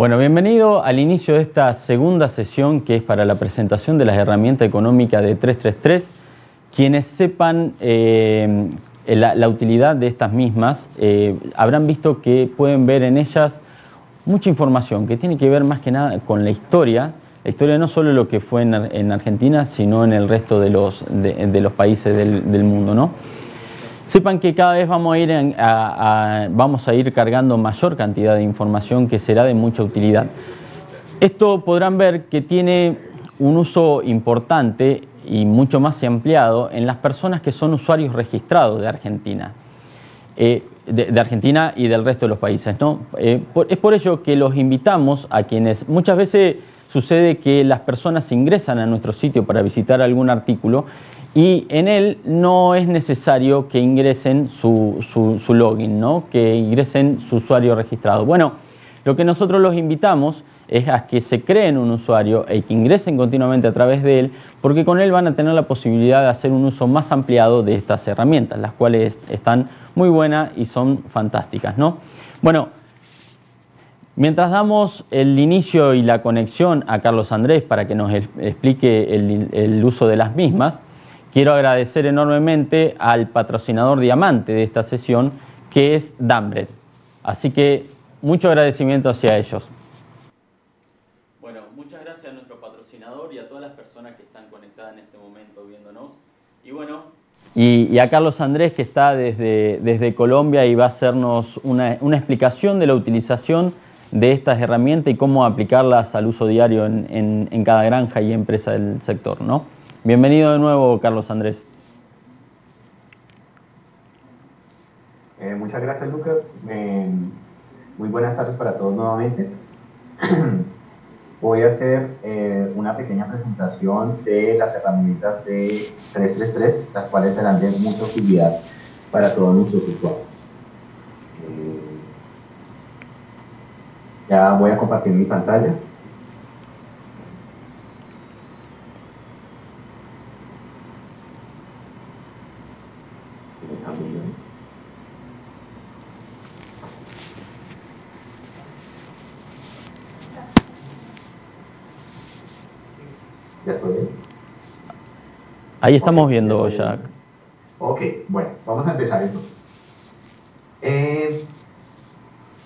Bueno, bienvenido al inicio de esta segunda sesión que es para la presentación de las herramientas económicas de 333. Quienes sepan eh, la, utilidad de estas mismas eh, habrán visto que pueden ver en ellas mucha información que tiene que ver más que nada con la historia, la historia no solo lo que fue en, Argentina, sino en el resto de los, de, los países del, mundo. ¿no? Sepan que cada vez vamos a, ir cargando mayor cantidad de información que será de mucha utilidad. Esto podrán ver que tiene un uso importante y mucho más ampliado en las personas que son usuarios registrados de Argentina. Eh, de, Argentina y del resto de los países. ¿no? Eh, es por ello que los invitamos a quienes muchas veces sucede que las personas ingresan a nuestro sitio para visitar algún artículo y en él no es necesario que ingresen su, su login, ¿no? que ingresen su usuario registrado. Bueno, lo que nosotros los invitamos es a que se creen un usuario y que ingresen continuamente a través de él, porque con él van a tener la posibilidad de hacer un uso más ampliado de estas herramientas, las cuales están muy buenas y son fantásticas. ¿no? Bueno, mientras damos el inicio y la conexión a Carlos Andrés para que nos explique el, el uso de las mismas, quiero agradecer enormemente al patrocinador diamante de esta sesión, que es Dambret. Así que mucho agradecimiento hacia ellos. Y bueno, y, a Carlos Andrés que está desde, desde Colombia y va a hacernos una, una, explicación de la utilización de estas herramientas y cómo aplicarlas al uso diario en, en, cada granja y empresa del sector. ¿no? Bienvenido de nuevo, Carlos Andrés. Eh, muchas gracias, Lucas. Eh, muy buenas tardes para todos nuevamente. voy a hacer eh, una pequeña presentación de las herramientas de 333, las cuales serán de mucha utilidad para todos nuestros usuarios. Ya voy a compartir mi pantalla. Ahí estamos viendo ya. Ok, bueno, vamos a empezar entonces. Eh,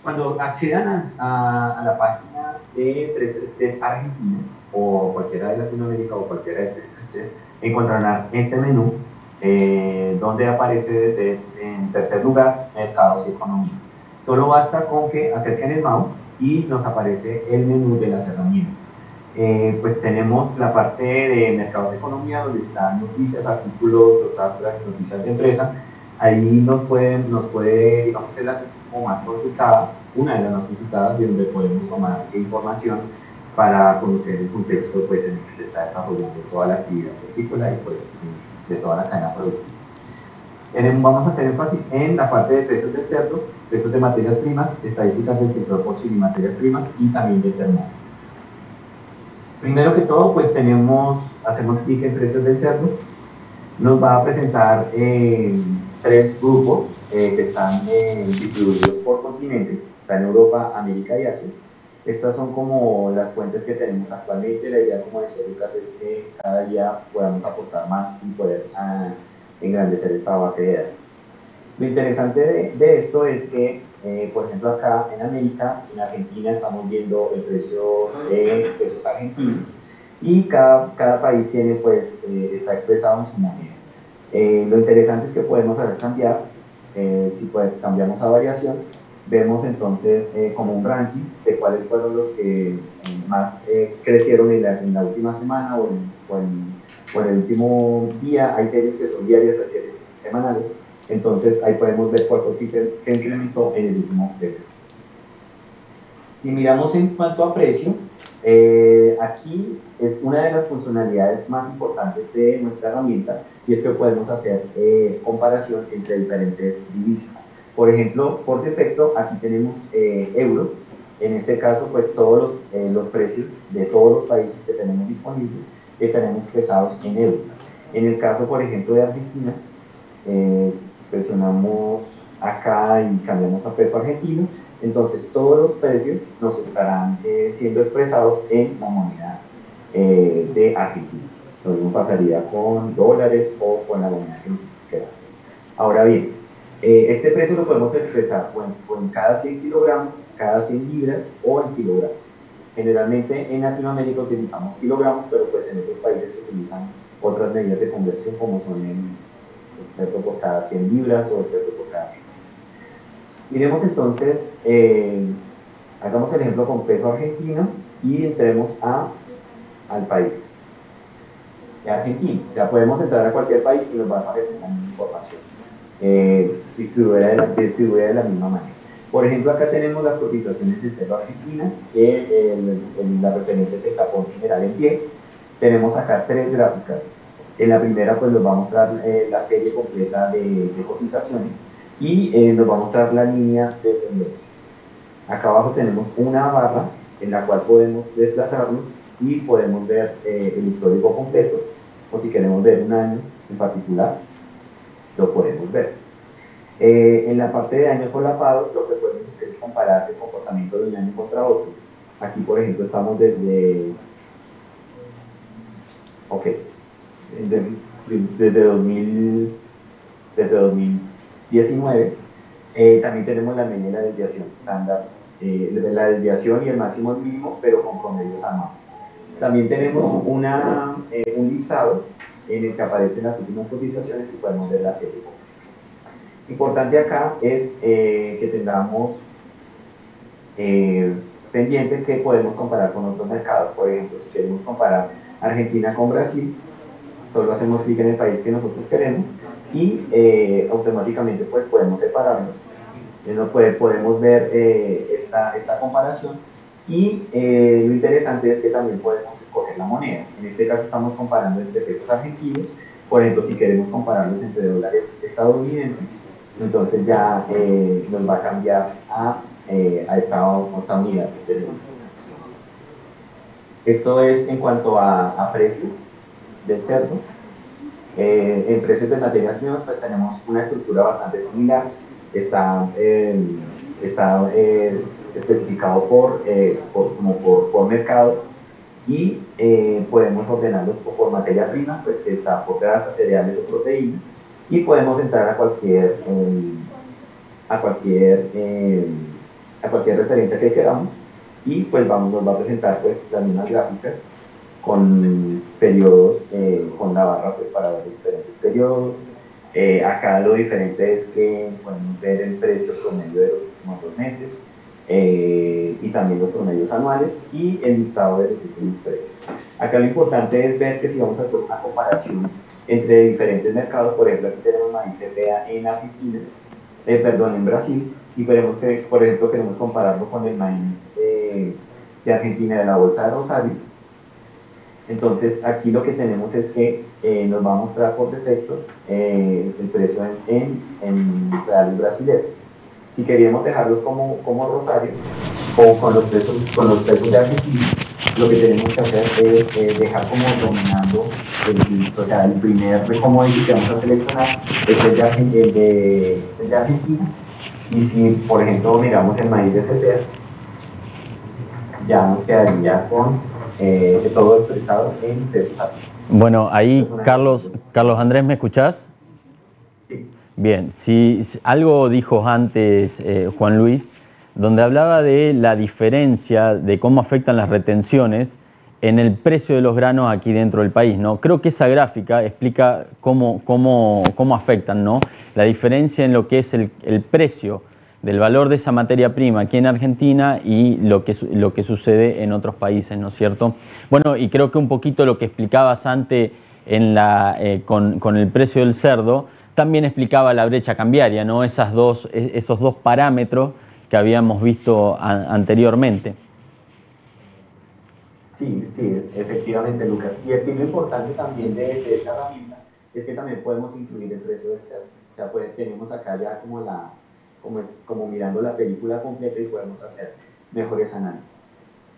cuando accedan a, la página de 333 Argentina o cualquiera de Latinoamérica o cualquiera de 333, encontrarán este menú eh, donde aparece en tercer lugar mercados y economía. Solo basta con que acerquen el mouse y nos aparece el menú de las herramientas. Eh, pues tenemos la parte de mercados de economía donde están noticias, artículos, los abstracts, noticias de empresa. Ahí nos, pueden, nos puede, digamos que la como más consultada, una de las más consultadas, de donde podemos tomar información para conocer el contexto pues, en el que se está desarrollando toda la actividad porcícola y pues, de toda la cadena productiva. Vamos a hacer énfasis en la parte de precios del cerdo, precios de materias primas, estadísticas del sector porcino y materias primas y también de termómetros. Primero que todo, pues tenemos, hacemos clic en precios del cerdo, nos va a presentar eh, tres grupos eh, que están eh, distribuidos por continente, está en Europa, América y Asia. Estas son como las fuentes que tenemos actualmente, la idea como decía Lucas es que cada día podamos aportar más y poder ah, engrandecer esta base de datos. Lo interesante de, de esto es que eh, por ejemplo, acá en América, en Argentina estamos viendo el precio de pesos argentinos y cada, cada país tiene, pues, eh, está expresado en su moneda. Eh, lo interesante es que podemos saber cambiar, si puede, cambiamos a variación, vemos entonces como un ranking de cuáles fueron los que más crecieron en la, en la, última semana o en, o, en, o en el último día. Hay series que son diarias, hay series semanales entonces ahí podemos ver fue que incrementó en el último periodo. Y miramos en cuanto a precio, eh, aquí es una de las funcionalidades más importantes de nuestra herramienta y es que podemos hacer eh, comparación entre diferentes divisas. Por ejemplo, por defecto, aquí tenemos eh, euro. En este caso, pues todos los, los, precios de todos los países que tenemos disponibles estarán expresados en euro. En el caso, por ejemplo, de Argentina, presionamos acá y cambiamos a peso argentino, Entonces, todos los precios nos estarán eh, siendo expresados en la moneda eh, de Argentina. Lo mismo pasaría con dólares o con la moneda que nosotros queramos. Ahora bien, eh, este precio lo podemos expresar o en, cada 100 kilogramos, cada 100 libras o en kilogramos. Generalmente en Latinoamérica utilizamos kilogramos, pero pues en otros países se utilizan otras medidas de conversión como son por cada 100 libras o el por cada 100 Miremos entonces, eh, hagamos el ejemplo con peso argentino y entremos a, al país. Argentina, ya podemos entrar a cualquier país y nos va a aparecer la misma información, eh, distribuida, de la, distribuida de la misma manera. Por ejemplo, acá tenemos las cotizaciones de cerdo argentina, que la referencia es el tapón general en pie. Tenemos acá tres gráficas. En la primera pues nos va a mostrar eh, la serie completa de, cotizaciones y eh, nos va a mostrar la línea de tendencia. Acá abajo tenemos una barra en la cual podemos desplazarnos y podemos ver eh, el histórico completo o si queremos ver un año en particular, lo podemos ver. En la parte de años solapados, lo que podemos hacer es comparar el comportamiento de un año contra otro. Aquí, por ejemplo, estamos desde, ok, desde, desde 2000, desde 2000 19, eh, también tenemos la media de la desviación estándar, eh, la desviación y el máximo mínimo, pero con promedios anuales. También tenemos una, eh, un listado en el que aparecen las últimas cotizaciones y podemos ver la serie. Importante acá es que tengamos pendiente que podemos comparar con otros mercados. Por ejemplo, si queremos comparar Argentina con Brasil, solo hacemos clic en el país que nosotros queremos y eh, automáticamente pues podemos separarlos. Entonces, podemos ver eh, esta, esta, comparación y eh, lo interesante es que también podemos escoger la moneda. En este caso estamos comparando entre pesos argentinos, por ejemplo si queremos compararlos entre dólares estadounidenses, entonces ya nos va a cambiar a, a esta, esta, unidad. Esto es en cuanto a, a precio del cerdo. Eh, en precios de materias primas pues tenemos una estructura bastante similar, está, em, está eh, especificado por, eh, por, como por, por, mercado. Y podemos ordenarlo por materia prima, pues que está por grasas, cereales o proteínas. Y podemos entrar a cualquier, em, a cualquier, em, a cualquier referencia que queramos. Y pues vamos, nos va a presentar pues las mismas gráficas con periodos, eh, con la barra pues, para ver diferentes periodos. Eh, acá lo diferente es que podemos ver el precio promedio de los últimos dos meses eh, y también los promedios anuales y el listado de los últimos precios. Acá lo importante es ver que si vamos a hacer una comparación entre diferentes mercados, por ejemplo aquí tenemos maíz CPA en Argentina, perdón, en Brasil, y veremos que, por ejemplo, queremos compararlo con el maíz de Argentina de la bolsa de Rosario, entonces aquí lo que tenemos es que eh, nos va a mostrar por defecto eh, el precio en, en, reales brasileños. Si queríamos dejarlo como, como rosario o con los pesos, con los pesos de Argentina, lo que tenemos que hacer es eh, dejar como dominando, el, o sea, el primer commodity que vamos a seleccionar es el de, el de, Argentina. Y si, por ejemplo, miramos el maíz de CPR, ya nos quedaría con eh, todo expresado en pesos Bueno, ahí, Carlos, Carlos Andrés, ¿me escuchás? Sí. Bien, si, algo dijo antes eh, Juan Luis, donde hablaba de la diferencia de cómo afectan las retenciones en el precio de los granos aquí dentro del país. ¿no? Creo que esa gráfica explica cómo, cómo, cómo afectan ¿no? la diferencia en lo que es el, el precio del valor de esa materia prima aquí en Argentina y lo que, lo que sucede en otros países, ¿no es cierto? Bueno, y creo que un poquito lo que explicabas antes eh, con, con, el precio del cerdo, también explicaba la brecha cambiaria, ¿no? Esas dos, e, esos dos parámetros que habíamos visto anteriormente. Sí, sí, efectivamente, Lucas. Y aquí lo importante también de, de, esta herramienta es que también podemos incluir el precio del cerdo. O sea, pues, tenemos acá ya como la, como, como mirando la película completa y podemos hacer mejores análisis.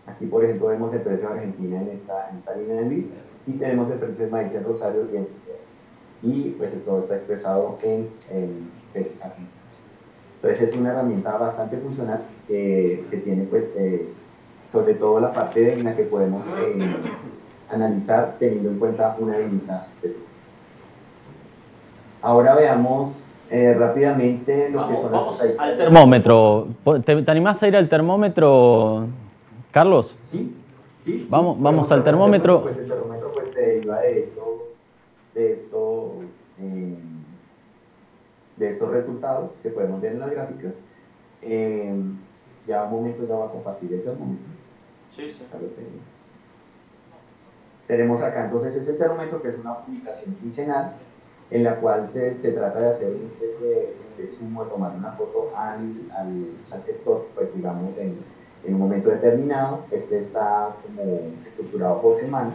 Aquí, por ejemplo, vemos el precio de Argentina en esta, en esta línea de gris y tenemos el precio de maíz en Rosario y en Citera. Y pues todo está expresado en, en pesos argentinos. Entonces es una herramienta bastante funcional que, que tiene pues eh, sobre todo la parte en la que podemos eh, analizar teniendo en cuenta una divisa específica. Ahora veamos eh, rápidamente lo que son vamos las al termómetro. ¿Te, ¿Te, animás a ir al termómetro, Carlos? Sí. sí vamos, vamos al termómetro. Pues el termómetro pues, se deriva de esto, de esto, eh, de estos resultados que podemos ver en las gráficas. Eh, ya un momento ya va a compartir el termómetro. Sí, sí. Tenemos acá entonces ese termómetro que es una publicación quincenal en la cual se, se trata de hacer una especie de, sumo, de tomar una foto al, al, sector, pues digamos en, en un momento determinado. Este está como estructurado por semanas.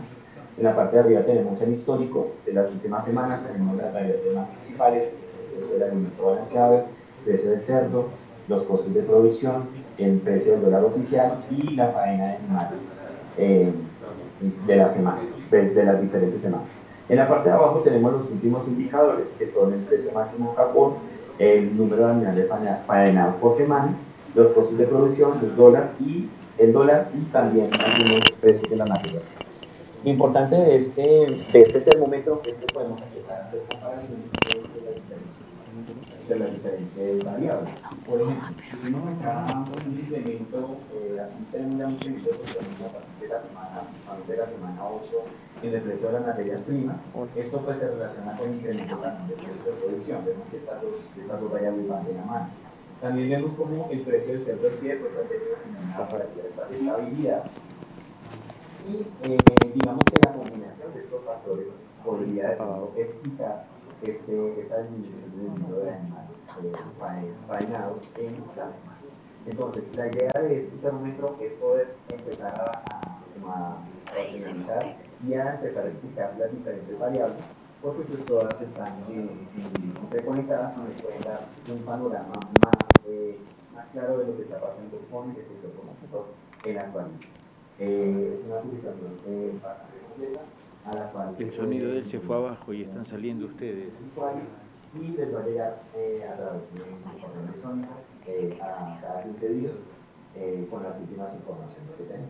En la parte de arriba tenemos el histórico de las últimas semanas, tenemos las más principales, precio del alimento balanceado, el precio del cerdo, los costos de producción, el precio del dólar oficial y la faena de animales eh, de la semana, de las diferentes semanas. En la parte de abajo tenemos los últimos indicadores, que son el precio máximo Japón, el número de animales faenados por semana, los costos de producción, el dólar y el dólar y también algunos precios de la. Lo importante de este, de este termómetro es que podemos empezar a hacer comparaciones de las diferentes variables. Por ejemplo, si tenemos acá un incremento, eh, aquí tenemos ya un incremento a partir de la semana, a partir de la semana 8 en el precio de las materias primas. Esto pues se relaciona con el incremento del precio de producción. Vemos que estas dos, estas dos variables van de la mano. También vemos como el precio del cerdo de pie pues, ha tenido una estabilidad. Y eh, digamos que la combinación de estos factores podría explicar este, esta disminución del número de animales en. Entonces, la idea de este termómetro es poder empezar a, a, y a empezar a explicar las diferentes variables, porque pues todas están interconectadas y nos pueden dar un panorama más, eh, más claro de lo que está pasando con el sector en la actualidad. Eh, es una publicación eh, bastante completa. El sonido de él se fue abajo y están saliendo ustedes. Y les va a llegar eh, a través de un correo electrónico eh, a cada 15 días eh, con las últimas informaciones que tenemos.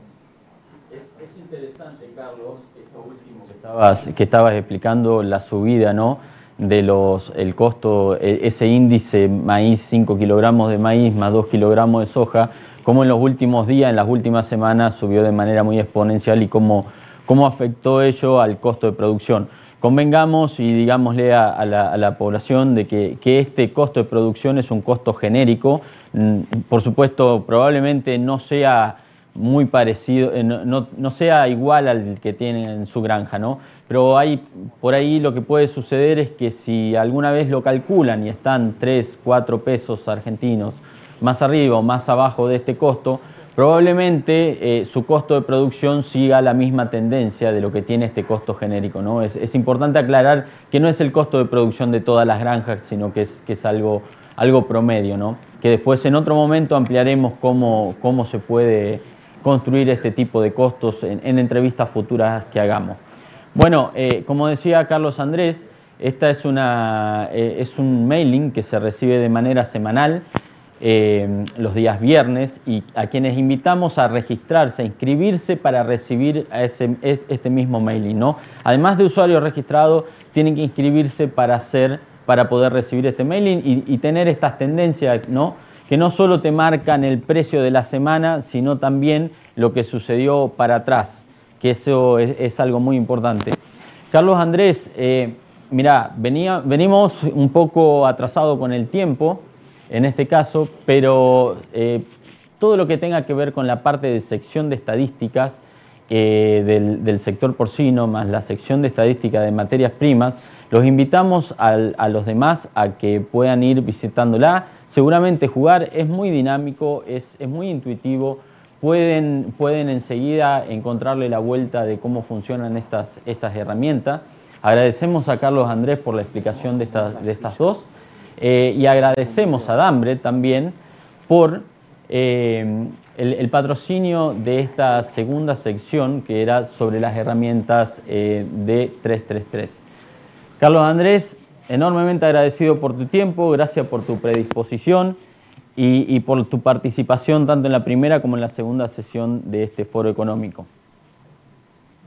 Es, interesante, Carlos, esto último que estabas, que estabas explicando, la subida, ¿no? de los, el costo, e, ese índice maíz, 5 kilogramos de maíz más 2 kilogramos de soja, cómo en los últimos días, en las últimas semanas subió de manera muy exponencial y cómo, cómo afectó ello al costo de producción. Convengamos y digámosle a, la, población de que, que, este costo de producción es un costo genérico, mm, por supuesto probablemente no sea muy parecido, eh, no, no, sea igual al que tienen en su granja, ¿no? Pero hay, por ahí lo que puede suceder es que si alguna vez lo calculan y están 3, 4 pesos argentinos más arriba o más abajo de este costo, probablemente eh, su costo de producción siga la misma tendencia de lo que tiene este costo genérico. ¿no? Es, importante aclarar que no es el costo de producción de todas las granjas, sino que es, que es algo, algo promedio, ¿no? que después en otro momento ampliaremos cómo, cómo se puede construir este tipo de costos en, entrevistas futuras que hagamos. Bueno, eh, como decía Carlos Andrés, esta es, una, eh, es un mailing que se recibe de manera semanal eh, los días viernes y a quienes invitamos a registrarse, a inscribirse para recibir ese, e, este mismo mailing. ¿no? Además de usuario registrado, tienen que inscribirse para, para poder recibir este mailing y, y tener estas tendencias, ¿no? que no solo te marcan el precio de la semana, sino también lo que sucedió para atrás, que eso es, algo muy importante. Carlos Andrés, eh, mira, venía, venimos un poco atrasado con el tiempo, en este caso, pero eh, todo lo que tenga que ver con la parte de sección de estadísticas eh, del, del, sector porcino, más la sección de estadística de materias primas, los invitamos a los demás a que puedan ir visitándola. Seguramente jugar es muy dinámico, es, es muy intuitivo, pueden, pueden enseguida encontrarle la vuelta de cómo funcionan estas, estas herramientas. Agradecemos a Carlos Andrés por la explicación de, estas, de estas dos eh, y agradecemos a Dambre también por eh, el, patrocinio de esta segunda sección que era sobre las herramientas eh, de 333. Carlos Andrés, enormemente agradecido por tu tiempo, gracias por tu predisposición y, por tu participación tanto en la primera como en la segunda sesión de este foro económico.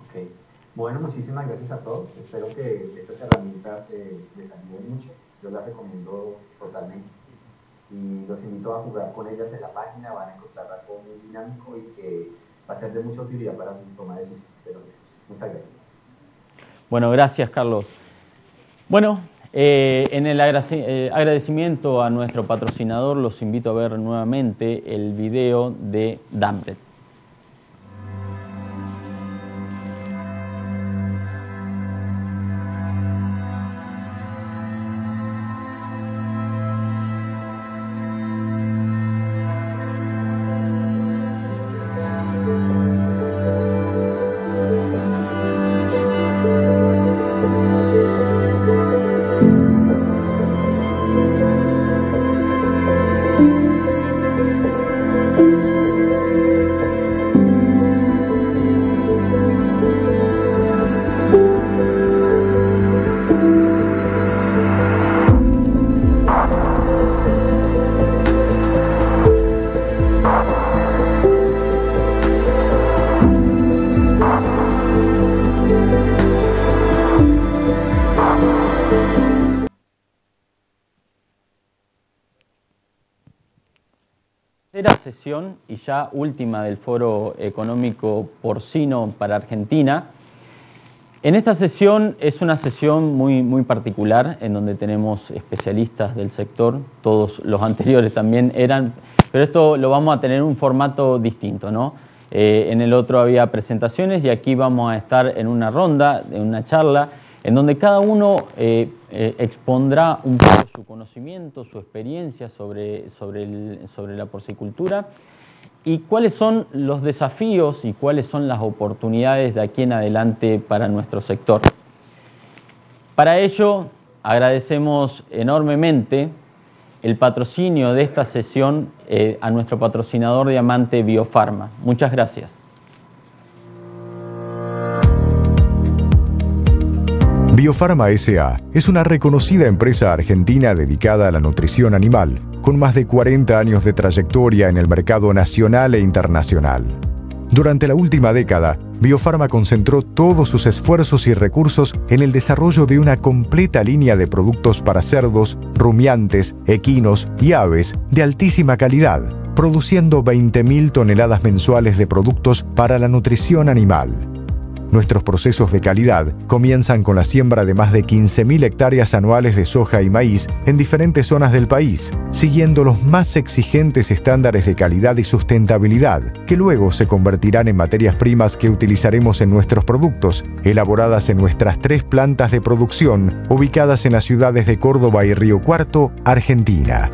Ok, bueno, muchísimas gracias a todos. Espero que estas herramientas les ayuden mucho. Yo las recomiendo totalmente. Y los invito a jugar con ellas en la página, van a encontrar algo muy dinámico y que va a ser de mucha utilidad para su toma de decisiones. Muchas gracias. Bueno, gracias Carlos. Bueno, eh, en el eh, agradecimiento a nuestro patrocinador, los invito a ver nuevamente el video de Dambret. Y ya última del Foro Económico Porcino para Argentina. En esta sesión es una sesión muy, muy particular en donde tenemos especialistas del sector, todos los anteriores también eran, pero esto lo vamos a tener en un formato distinto. ¿no? Eh, en el otro había presentaciones y aquí vamos a estar en una ronda, en una charla, en donde cada uno eh, eh, expondrá un poco su conocimiento, su experiencia sobre, sobre, sobre la porcicultura y cuáles son los desafíos y cuáles son las oportunidades de aquí en adelante para nuestro sector. Para ello, agradecemos enormemente el patrocinio de esta sesión eh, a nuestro patrocinador diamante Biofarma. Muchas gracias. Biofarma SA es una reconocida empresa argentina dedicada a la nutrición animal, con más de 40 años de trayectoria en el mercado nacional e internacional. Durante la última década, Biofarma concentró todos sus esfuerzos y recursos en el desarrollo de una completa línea de productos para cerdos, rumiantes, equinos y aves de altísima calidad, produciendo 20.000 toneladas mensuales de productos para la nutrición animal. Nuestros procesos de calidad comienzan con la siembra de más de 15.000 hectáreas anuales de soja y maíz en diferentes zonas del país, siguiendo los más exigentes estándares de calidad y sustentabilidad, que luego se convertirán en materias primas que utilizaremos en nuestros productos, elaboradas en nuestras tres plantas de producción, ubicadas en las ciudades de Córdoba y Río Cuarto, Argentina.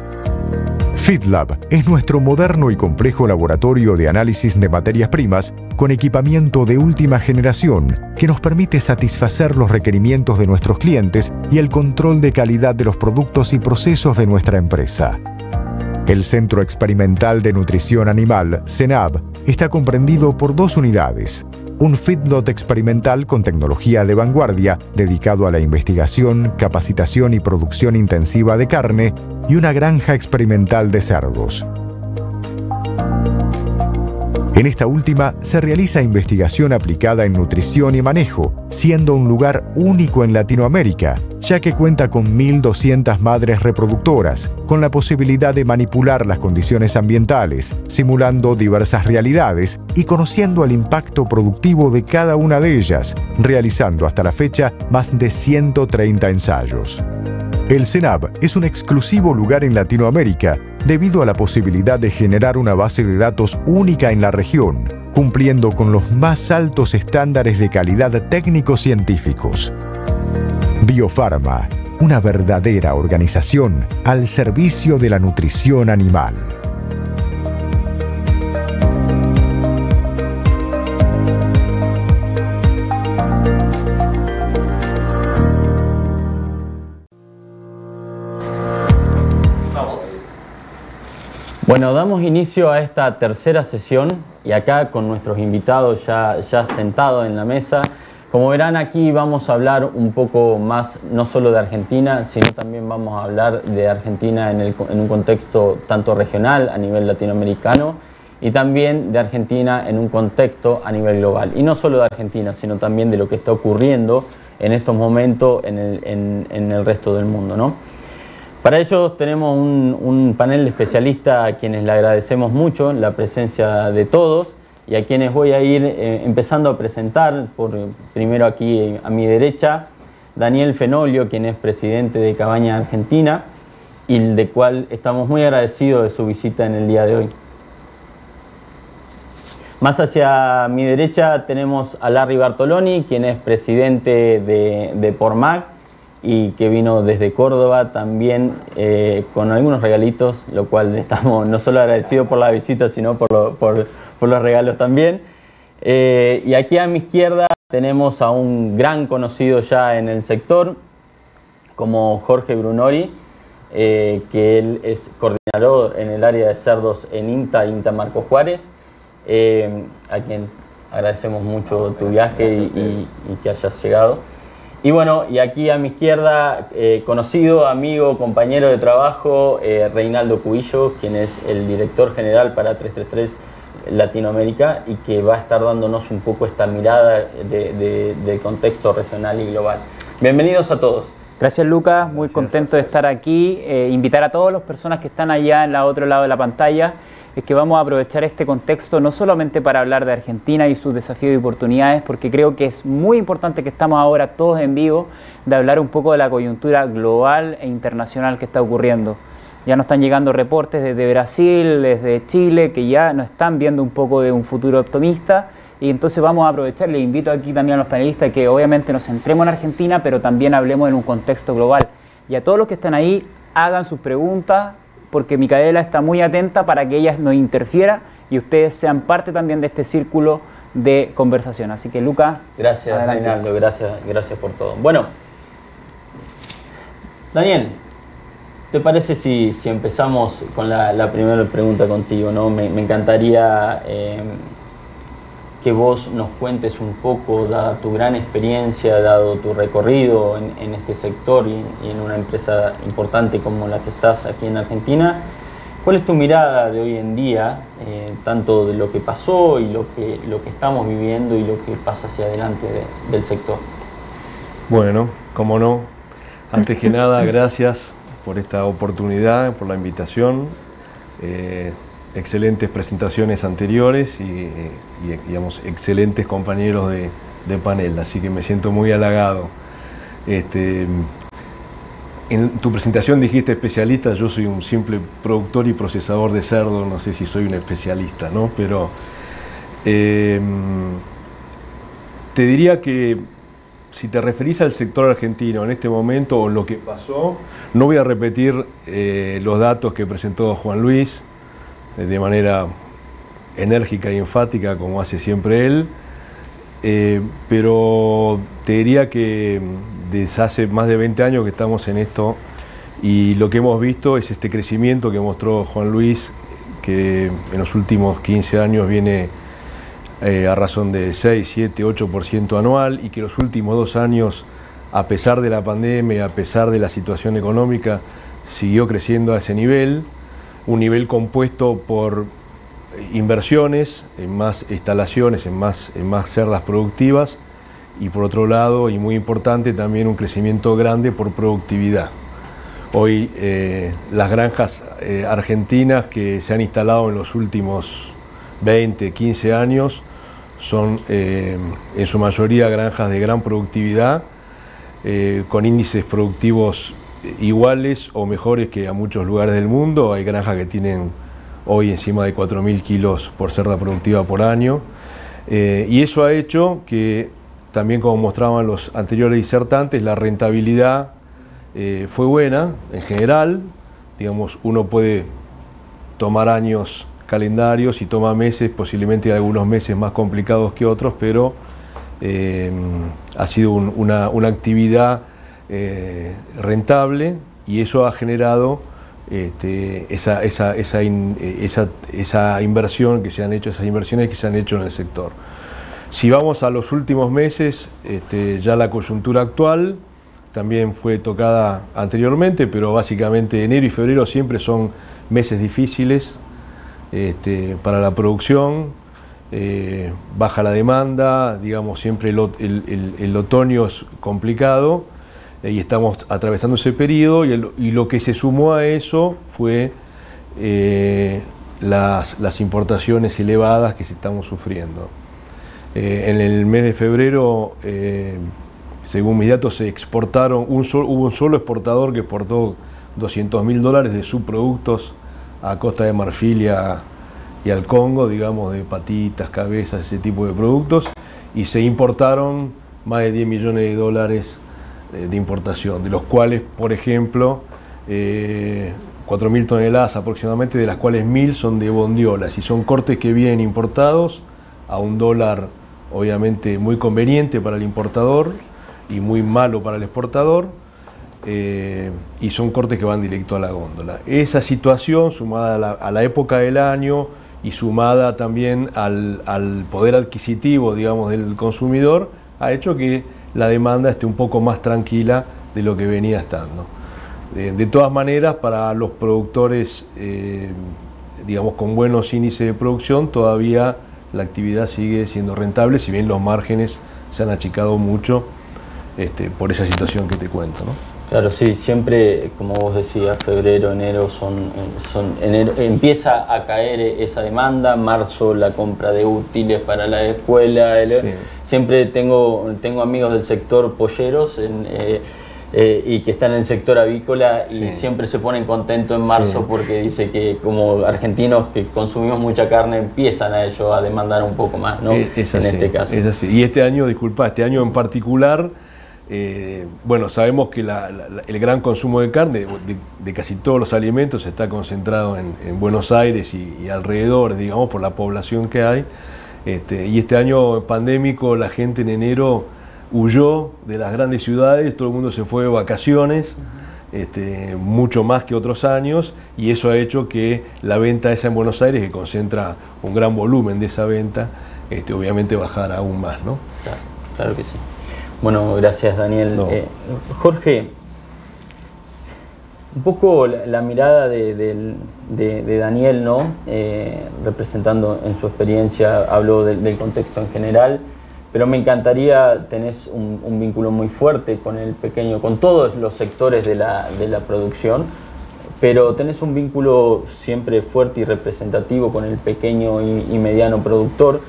FitLab es nuestro moderno y complejo laboratorio de análisis de materias primas con equipamiento de última generación que nos permite satisfacer los requerimientos de nuestros clientes y el control de calidad de los productos y procesos de nuestra empresa. El Centro Experimental de Nutrición Animal, CENAB, está comprendido por dos unidades, un feedlot experimental con tecnología de vanguardia dedicado a la investigación, capacitación y producción intensiva de carne y una granja experimental de cerdos. En esta última se realiza investigación aplicada en nutrición y manejo, siendo un lugar único en Latinoamérica, ya que cuenta con 1.200 madres reproductoras, con la posibilidad de manipular las condiciones ambientales, simulando diversas realidades y conociendo el impacto productivo de cada una de ellas, realizando hasta la fecha más de 130 ensayos. El CENAB es un exclusivo lugar en Latinoamérica debido a la posibilidad de generar una base de datos única en la región, cumpliendo con los más altos estándares de calidad técnicos científicos. Biofarma, una verdadera organización al servicio de la nutrición animal. Bueno, damos inicio a esta tercera sesión y acá con nuestros invitados ya, sentados en la mesa, Como verán aquí vamos a hablar un poco más no solo de Argentina, sino también vamos a hablar de Argentina en, un contexto tanto regional a nivel latinoamericano y también de Argentina en un contexto a nivel global. Y no solo de Argentina, sino también de lo que está ocurriendo en estos momentos en el, resto del mundo. ¿no? Para ello tenemos un, un panel de especialistas a quienes le agradecemos mucho la presencia de todos y a quienes voy a ir eh, empezando a presentar, por, primero aquí eh, a mi derecha, Daniel Fenolio, quien es presidente de Cabaña Argentina y de cual estamos muy agradecidos de su visita en el día de hoy. Más hacia mi derecha tenemos a Larry Bartoloni, quien es presidente de, de Pormac y que vino desde Córdoba también eh, con algunos regalitos, lo cual estamos no solo agradecidos por la visita, sino por, lo, por por los regalos también. Eh, y aquí a mi izquierda tenemos a un gran conocido ya en el sector, como Jorge Brunori, eh, que él es coordinador en el área de cerdos en INTA, INTA Marco Juárez, a quien agradecemos mucho tu viaje y, que hayas llegado. Y bueno, y aquí a mi izquierda, conocido, amigo, compañero de trabajo, Reinaldo Cubillo, quien es el director general para 333 Latinoamérica y que va a estar dándonos un poco esta mirada de, contexto regional y global. Bienvenidos a todos. Gracias Lucas, muy contento de estar aquí. Eh, invitar a todas las personas que están allá en el otro lado de la pantalla es que vamos a aprovechar este contexto no solamente para hablar de Argentina y sus desafíos y oportunidades, porque creo que es muy importante que estamos ahora todos en vivo de hablar un poco de la coyuntura global e internacional que está ocurriendo. Ya nos están llegando reportes desde Brasil, desde Chile, que ya nos están viendo un poco de un futuro optimista. Y entonces vamos a aprovechar, le invito aquí también a los panelistas que obviamente nos centremos en Argentina, pero también hablemos en un contexto global. Y a todos los que están ahí, hagan sus preguntas, porque Micaela está muy atenta para que ella nos interfiera y ustedes sean parte también de este círculo de conversación. Así que Lucas. Gracias, Reinaldo, gracias, gracias por todo. Bueno, Daniel, ¿Te parece si, si empezamos con la, primera pregunta contigo? ¿no? Me, encantaría eh, que vos nos cuentes un poco, dada tu gran experiencia, dado tu recorrido en, este sector y, en una empresa importante como la que estás aquí en Argentina, ¿cuál es tu mirada de hoy en día, eh, tanto de lo que pasó y lo que, lo que estamos viviendo y lo que pasa hacia adelante del sector? Bueno, como no, antes que nada, gracias por esta oportunidad, por la invitación. Eh, excelentes presentaciones anteriores y, digamos, excelentes compañeros de, panel, así que me siento muy halagado. Este, en tu presentación dijiste especialista, yo soy un simple productor y procesador de cerdo, no sé si soy un especialista, ¿no? Pero eh, te diría que si te referís al sector argentino en este momento o lo que pasó, no voy a repetir eh, los datos que presentó Juan Luis de manera enérgica y enfática como hace siempre él, eh, pero te diría que desde hace más de 20 años que estamos en esto y lo que hemos visto es este crecimiento que mostró Juan Luis, que en los últimos 15 años viene eh, a razón de 6, 7, 8% anual y que los últimos dos años, a pesar de la pandemia, a pesar de la situación económica, siguió creciendo a ese nivel, un nivel compuesto por inversiones en más instalaciones, en más, en más cerdas productivas y por otro lado, y muy importante, también un crecimiento grande por productividad. Hoy eh, las granjas eh, argentinas que se han instalado en los últimos 20, 15 años son eh, en su mayoría granjas de gran productividad, con índices productivos iguales o mejores que a muchos lugares del mundo. Hay granjas que tienen hoy encima de 4.000 kilos por cerda productiva por año. Eh, y eso ha hecho que, también como mostraban los anteriores disertantes, la rentabilidad fue buena en general. Digamos, uno puede tomar años calendarios y toma meses, posiblemente algunos meses más complicados que otros, pero eh, ha sido una, actividad eh, rentable y eso ha generado este, esa, esa, inversión que se han hecho, esas inversiones que se han hecho en el sector. Si vamos a los últimos meses, este, ya la coyuntura actual también fue tocada anteriormente, pero básicamente enero y febrero siempre son meses difíciles este, para la producción, eh, baja la demanda, digamos, siempre el, otoño es complicado y estamos atravesando ese periodo y, lo que se sumó a eso fue eh, las, importaciones elevadas que estamos sufriendo. en el mes de febrero según mis datos, se exportaron, un hubo un solo exportador que exportó 200 mil dólares de subproductos a Costa de Marfil y, al Congo, digamos, de patitas, cabezas, ese tipo de productos, y se importaron más de 10 millones de dólares eh, de importación, de los cuales, por ejemplo, eh, 4.000 toneladas aproximadamente, de las cuales 1.000 son de bondiolas, y son cortes que vienen importados a un dólar obviamente muy conveniente para el importador, y muy malo para el exportador, eh, y son cortes que van directo a la góndola. Esa situación, sumada a la, época del año y sumada también al, poder adquisitivo, digamos, del consumidor, ha hecho que la demanda esté un poco más tranquila de lo que venía estando. de todas maneras, para los productores, eh, digamos, con buenos índices de producción, todavía la actividad sigue siendo rentable, si bien los márgenes se han achicado mucho este, por esa situación que te cuento. Claro, sí, siempre, como vos decías, febrero, enero son, son enero, empieza a caer esa demanda, marzo la compra de útiles para la escuela, siempre tengo, tengo amigos del sector polleros eh, eh, y que están en el sector avícola y siempre se ponen contentos en marzo porque dice que como argentinos que consumimos mucha carne empiezan a ellos a demandar un poco más, ¿no? Es, en este caso. Es así. Y este año, disculpa, este año en particular eh, bueno, sabemos que el gran consumo de carne, de, casi todos los alimentos, está concentrado en, Buenos Aires y, alrededor, digamos, por la población que hay. Este, y este año pandémico, la gente en enero huyó de las grandes ciudades, todo el mundo se fue de vacaciones. Este, mucho más que otros años y eso ha hecho que la venta esa en Buenos Aires, que concentra un gran volumen de esa venta, este, obviamente bajara aún más. ¿no? claro que sí. Bueno, gracias Daniel. Eh, Jorge, un poco la, mirada de, Daniel, ¿no? Eh, representando en su experiencia, hablo del contexto en general, pero me encantaría, tenés un, vínculo muy fuerte con el pequeño, con todos los sectores de la, producción, pero tenés un vínculo siempre fuerte y representativo con el pequeño y mediano productor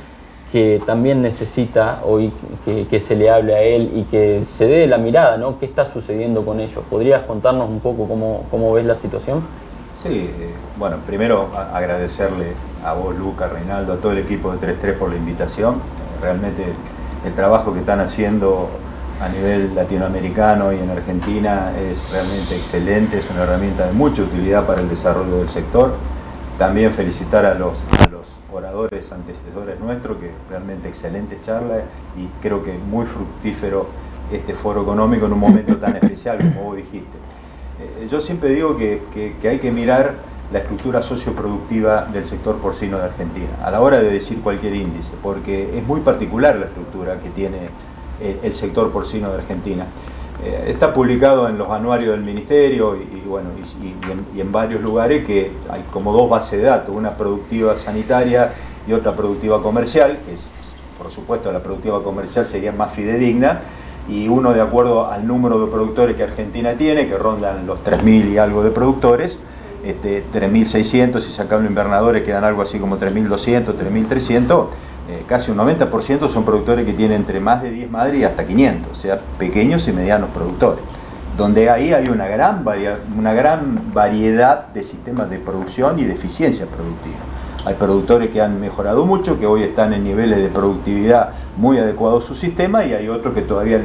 que también necesita hoy que, se le hable a él y que se dé la mirada, ¿no? ¿Qué está sucediendo con ellos? ¿Podrías contarnos un poco cómo, cómo ves la situación? Sí, eh, bueno, primero agradecerle a vos, Luca, Reinaldo, a todo el equipo de 3-3 por la invitación. Realmente el trabajo que están haciendo a nivel latinoamericano y en Argentina es realmente excelente, es una herramienta de mucha utilidad para el desarrollo del sector. También felicitar a los, oradores antecesores nuestros, que realmente excelente charla y creo que muy fructífero este foro económico en un momento tan especial como vos dijiste. Eh, yo siempre digo que, hay que mirar la estructura socioproductiva del sector porcino de Argentina a la hora de decir cualquier índice, porque es muy particular la estructura que tiene el sector porcino de Argentina. Eh, está publicado en los anuarios del Ministerio y, bueno, y, en, varios lugares que hay como dos bases de datos, una productiva sanitaria y otra productiva comercial, que es, por supuesto la productiva comercial sería más fidedigna, y uno de acuerdo al número de productores que Argentina tiene, que rondan los 3.000 y algo de productores, este, 3.600 y sacando invernadores quedan algo así como 3.200, 3.300, eh, casi un 90% son productores que tienen entre más de 10 madres y hasta 500, o sea, pequeños y medianos productores, donde ahí hay una gran, una gran variedad de sistemas de producción y de eficiencia productiva. Hay productores que han mejorado mucho, que hoy están en niveles de productividad muy adecuados a su sistema y hay otros que todavía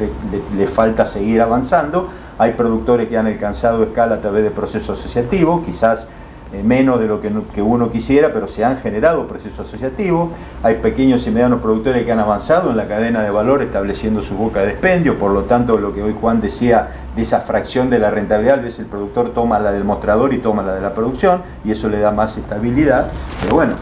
le, falta seguir avanzando. Hay productores que han alcanzado escala a través de procesos asociativos, quizás menos de lo que, uno quisiera, pero se han generado procesos asociativos. Hay pequeños y medianos productores que han avanzado en la cadena de valor estableciendo su boca de expendio, por lo tanto lo que hoy Juan decía de esa fracción de la rentabilidad, a el productor toma la del mostrador y toma la de la producción y eso le da más estabilidad. Pero bueno,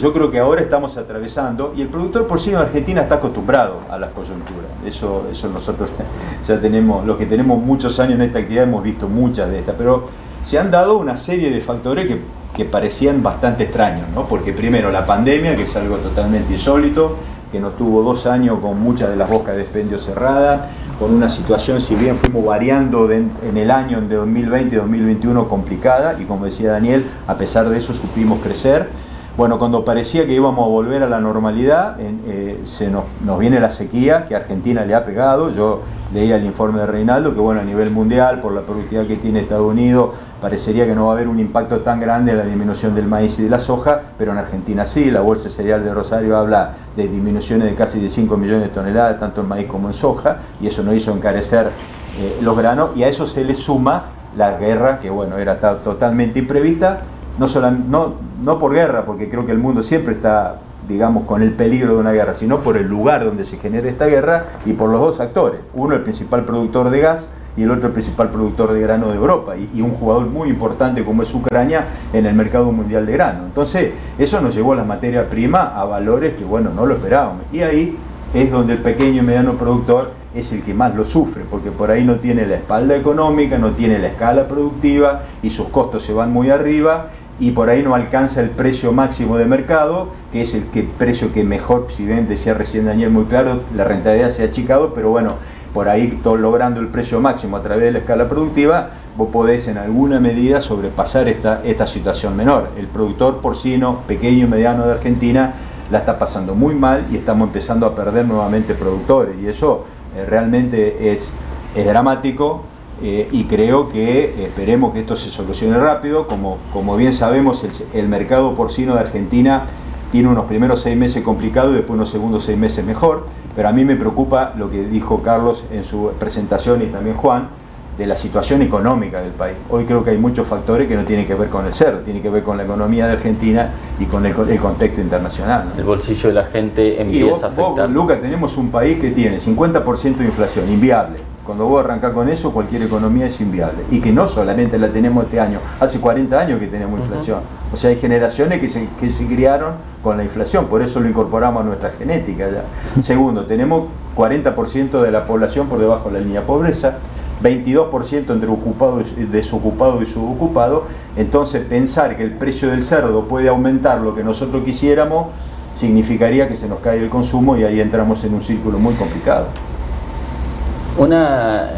yo creo que ahora estamos atravesando, y el productor porcino de Argentina está acostumbrado a las coyunturas. Eso, eso nosotros ya tenemos, los que tenemos muchos años en esta actividad hemos visto muchas de estas, pero se han dado una serie de factores que, que parecían bastante extraños, ¿no? porque primero la pandemia, que es algo totalmente insólito, que nos tuvo dos años con muchas de las bocas de expendio cerradas, con una situación, si bien fuimos variando en el año de 2020 y 2021 complicada, y como decía Daniel, a pesar de eso supimos crecer. Bueno, cuando parecía que íbamos a volver a la normalidad, eh, se nos, nos, viene la sequía que Argentina le ha pegado. Yo leía el informe de Reinaldo que, bueno, a nivel mundial, por la productividad que tiene Estados Unidos, parecería que no va a haber un impacto tan grande en la disminución del maíz y de la soja, pero en Argentina sí, la Bolsa Cereal de Rosario habla de disminuciones de casi de 5 millones de toneladas, tanto en maíz como en soja, y eso no hizo encarecer eh, los granos, y a eso se le suma la guerra, que bueno, era totalmente imprevista, no, solo, no, no por guerra, porque creo que el mundo siempre está digamos, con el peligro de una guerra, sino por el lugar donde se genera esta guerra y por los dos actores. Uno, el principal productor de gas, y el otro principal productor de grano de Europa y, un jugador muy importante como es Ucrania en el mercado mundial de grano. Entonces, eso nos llevó a la materia prima a valores que, bueno, no lo esperábamos. Y ahí es donde el pequeño y mediano productor es el que más lo sufre, porque por ahí no tiene la espalda económica, no tiene la escala productiva y sus costos se van muy arriba y por ahí no alcanza el precio máximo de mercado, que es el que, precio que mejor, si bien decía recién Daniel muy claro, la rentabilidad se ha achicado, pero bueno, por ahí logrando el precio máximo a través de la escala productiva, vos podés en alguna medida sobrepasar esta, esta situación menor. El productor porcino pequeño y mediano de Argentina la está pasando muy mal y estamos empezando a perder nuevamente productores y eso eh, realmente es, es dramático eh, y creo que esperemos que esto se solucione rápido. Como, como bien sabemos, el mercado porcino de Argentina tiene unos primeros seis meses complicados y después unos segundos seis meses mejor pero a mí me preocupa lo que dijo Carlos en su presentación y también Juan, de la situación económica del país. Hoy creo que hay muchos factores que no tienen que ver con el cerdo, tienen que ver con la economía de Argentina y con el, contexto internacional. El bolsillo de la gente empieza a afectar. Lucas, tenemos un país que tiene 50% de inflación, inviable cuando vos arrancás con eso, cualquier economía es inviable. Y que no solamente la tenemos este año, hace 40 años que tenemos inflación. O sea, hay generaciones que se, que se criaron con la inflación, por eso lo incorporamos a nuestra genética ya. Segundo, tenemos 40% de la población por debajo de la línea de pobreza, 22% entre ocupado, desocupado y subocupado. Entonces, pensar que el precio del cerdo puede aumentar lo que nosotros quisiéramos significaría que se nos cae el consumo y ahí entramos en un círculo muy complicado. Una,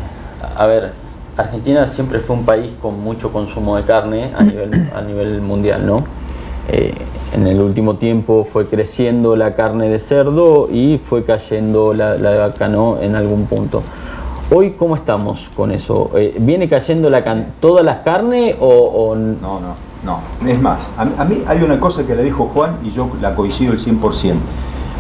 a ver, Argentina siempre fue un país con mucho consumo de carne a nivel, a nivel mundial, ¿no? Eh, en el último tiempo fue creciendo la carne de cerdo y fue cayendo la, de vaca, ¿no? En algún punto. Hoy, ¿cómo estamos con eso? Eh, ¿Viene cayendo la todas las carnes o, No, no, no. Es más, a, a, mí hay una cosa que le dijo Juan y yo la coincido el 100%.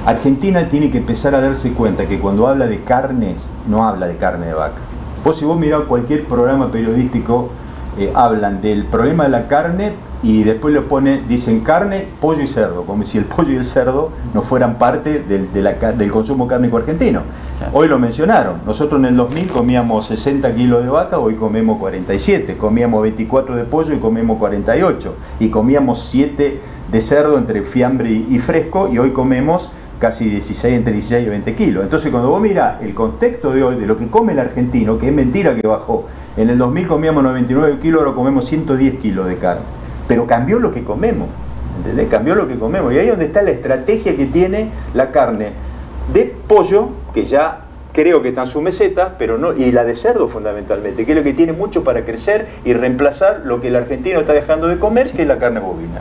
Argentina tiene que empezar a darse cuenta que cuando habla de carnes, no habla de carne de vaca. Vos si vos mirás cualquier programa periodístico, eh, hablan del problema de la carne y después le pone, dicen carne, pollo y cerdo, como si el pollo y el cerdo no fueran parte del, del consumo cárnico argentino. Hoy lo mencionaron, nosotros en el 2000 comíamos 60 kilos de vaca, hoy comemos 47, comíamos 24 de pollo y comemos 48, y comíamos 7 de cerdo entre fiambre y fresco, y hoy comemos casi 16, entre 16 y 20 kilos. Entonces cuando vos mirás el contexto de hoy, de lo que come el argentino, que es mentira que bajó, en el 2000 comíamos 99 kilos, ahora comemos 110 kilos de carne. Pero cambió lo que comemos, ¿entendés? Cambió lo que comemos. Y ahí es donde está la estrategia que tiene la carne de pollo, que ya creo que está en su meseta, pero no, y la de cerdo fundamentalmente, que es lo que tiene mucho para crecer y reemplazar lo que el argentino está dejando de comer, que es la carne bovina.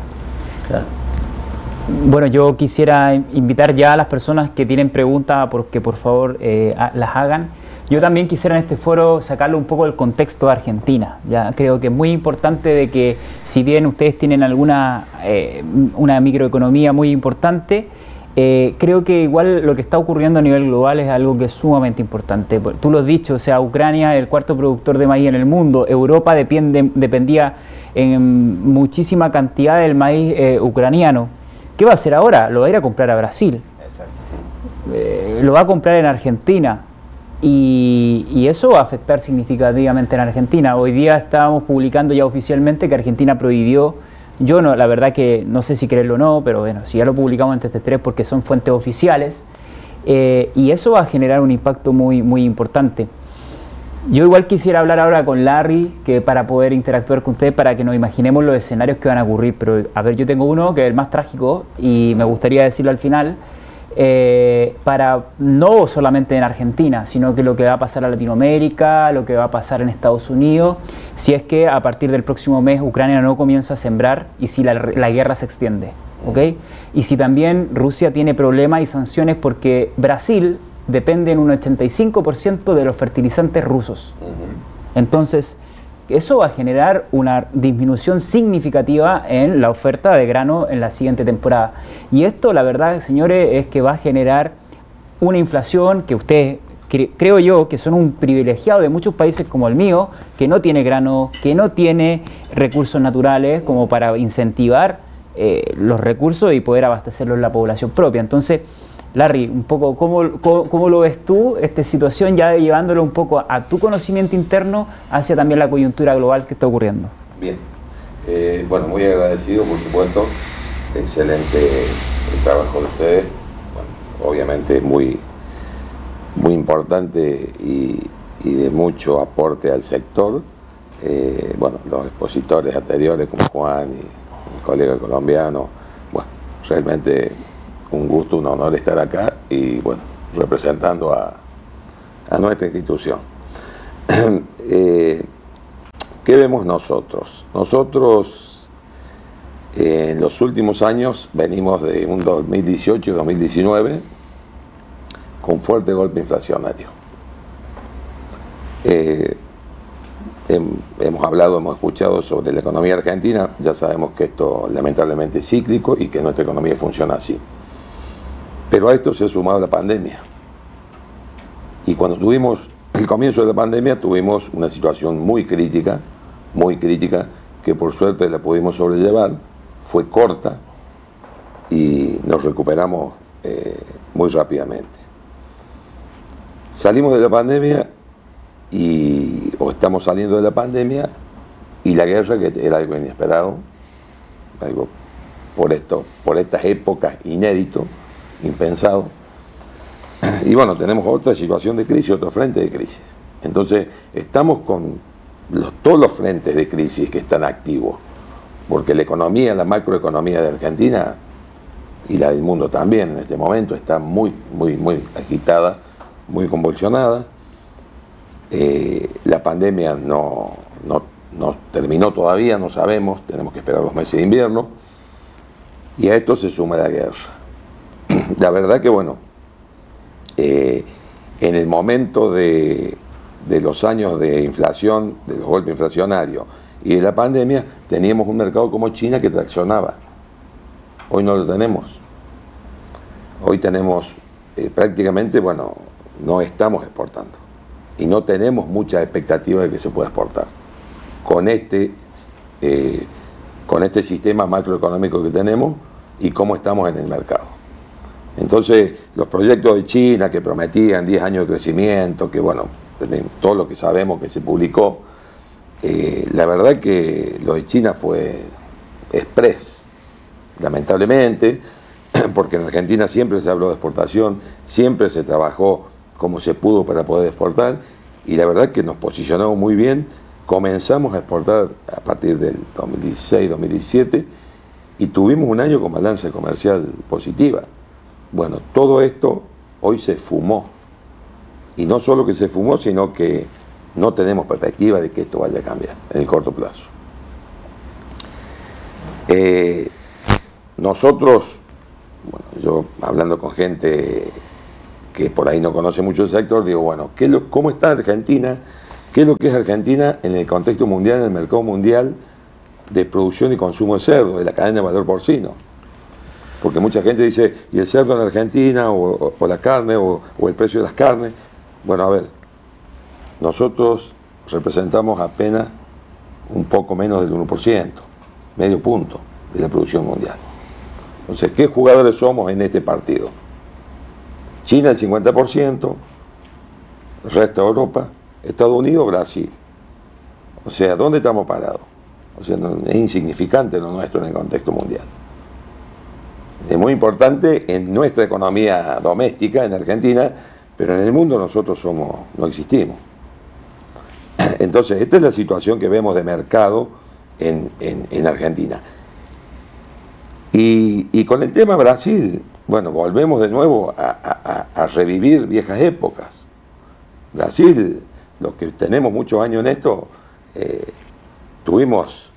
Bueno, yo quisiera invitar ya a las personas que tienen preguntas porque por favor eh, las hagan. Yo también quisiera en este foro sacarle un poco el contexto de Argentina. Ya creo que es muy importante de que si bien ustedes tienen alguna eh, una microeconomía muy importante, eh, creo que igual lo que está ocurriendo a nivel global es algo que es sumamente importante. Tú lo has dicho, o sea, Ucrania es el cuarto productor de maíz en el mundo, Europa dependía en muchísima cantidad del maíz ucraniano ¿Qué va a hacer ahora? Lo va a ir a comprar a Brasil. Eh, lo va a comprar en Argentina. Y, eso va a afectar significativamente en Argentina. Hoy día estábamos publicando ya oficialmente que Argentina prohibió Yo no, la verdad que no sé si creerlo o no, pero bueno, si ya lo publicamos en TT3 porque son fuentes oficiales, eh, y eso va a generar un impacto muy, muy importante. Yo igual quisiera hablar ahora con Larry, que para poder interactuar con usted, para que nos imaginemos los escenarios que van a ocurrir. Pero a ver, yo tengo uno que es el más trágico y me gustaría decirlo al final, eh, para no solamente en Argentina, sino que lo que va a pasar a Latinoamérica, lo que va a pasar en Estados Unidos, si es que a partir del próximo mes Ucrania no comienza a sembrar y si la, la guerra se extiende. ¿okay? Y si también Rusia tiene problemas y sanciones porque Brasil depende en un 85% de los fertilizantes rusos. Entonces, eso va a generar una disminución significativa en la oferta de grano en la siguiente temporada. Y esto, la verdad, señores, es que va a generar una inflación que ustedes, creo yo, que son un privilegiado de muchos países como el mío, que no tiene grano, que no tiene recursos naturales como para incentivar eh, los recursos y poder abastecerlos en la población propia. Entonces, Larry, un poco, ¿cómo, cómo, lo ves tú, esta situación, ya llevándolo un poco a, tu conocimiento interno hacia también la coyuntura global que está ocurriendo? Bien, eh, bueno, muy agradecido, por supuesto, excelente el trabajo de ustedes, obviamente muy, muy importante y, de mucho aporte al sector. Eh, bueno, los expositores anteriores como Juan y el colega colombiano, bueno, realmente un gusto, un honor estar acá y bueno, representando a, nuestra institución. Eh, ¿Qué vemos nosotros? Nosotros en los últimos años venimos de un 2018-2019 con fuerte golpe inflacionario. Eh, hemos hablado, hemos escuchado sobre la economía argentina, ya sabemos que esto lamentablemente es cíclico y que nuestra economía funciona así. Pero a esto se ha sumado la pandemia. Y cuando tuvimos el comienzo de la pandemia tuvimos una situación muy crítica, muy crítica, que por suerte la pudimos sobrellevar, fue corta y nos recuperamos eh, muy rápidamente. Salimos de la pandemia y, o estamos saliendo de la pandemia y la guerra, que era algo inesperado, algo por, esto, por estas épocas inédito, impensado. Y bueno, tenemos otra situación de crisis, otro frente de crisis. Entonces, estamos con todos los frentes de crisis que están activos, porque la economía, la macroeconomía de Argentina y la del mundo también en este momento está muy, muy, muy agitada, muy convulsionada. Eh, la pandemia no, no, no terminó todavía, no sabemos, tenemos que esperar los meses de invierno. Y a esto se suma la guerra la verdad que bueno, eh, en el momento de, los años de inflación, de los golpes inflacionarios y de la pandemia, teníamos un mercado como China que traccionaba. Hoy no lo tenemos. Hoy tenemos eh, prácticamente, bueno, no estamos exportando y no tenemos mucha expectativa de que se pueda exportar. Con este, eh, con este sistema macroeconómico que tenemos y cómo estamos en el mercado. Entonces, los proyectos de China que prometían 10 años de crecimiento, que bueno, todo lo que sabemos que se publicó, eh, la verdad que lo de China fue express, lamentablemente, porque en Argentina siempre se habló de exportación, siempre se trabajó como se pudo para poder exportar, y la verdad que nos posicionamos muy bien, comenzamos a exportar a partir del 2016-2017 y tuvimos un año con balanza comercial positiva. Bueno, todo esto hoy se fumó. Y no solo que se fumó, sino que no tenemos perspectiva de que esto vaya a cambiar en el corto plazo. Eh, nosotros, bueno, yo hablando con gente que por ahí no conoce mucho el sector, digo, bueno, ¿qué ¿cómo está Argentina? ¿Qué es lo que es Argentina en el contexto mundial, en el mercado mundial de producción y consumo de cerdo, de la cadena de valor porcino? Porque mucha gente dice, ¿y el cerdo en Argentina? o, la carne, o, el precio de las carnes. Bueno, a ver, nosotros representamos apenas un poco menos del 1%, medio punto de la producción mundial. Entonces, ¿qué jugadores somos en este partido? China el 50%, el resto de Europa, Estados Unidos, Brasil. O sea, ¿dónde estamos parados? O sea, es insignificante lo nuestro en el contexto mundial. Es muy importante en nuestra economía doméstica, en Argentina, pero en el mundo nosotros somos, no existimos. Entonces, esta es la situación que vemos de mercado en, Argentina. Y, con el tema Brasil, bueno, volvemos de nuevo a, revivir viejas épocas. Brasil, los que tenemos muchos años en esto, eh, tuvimos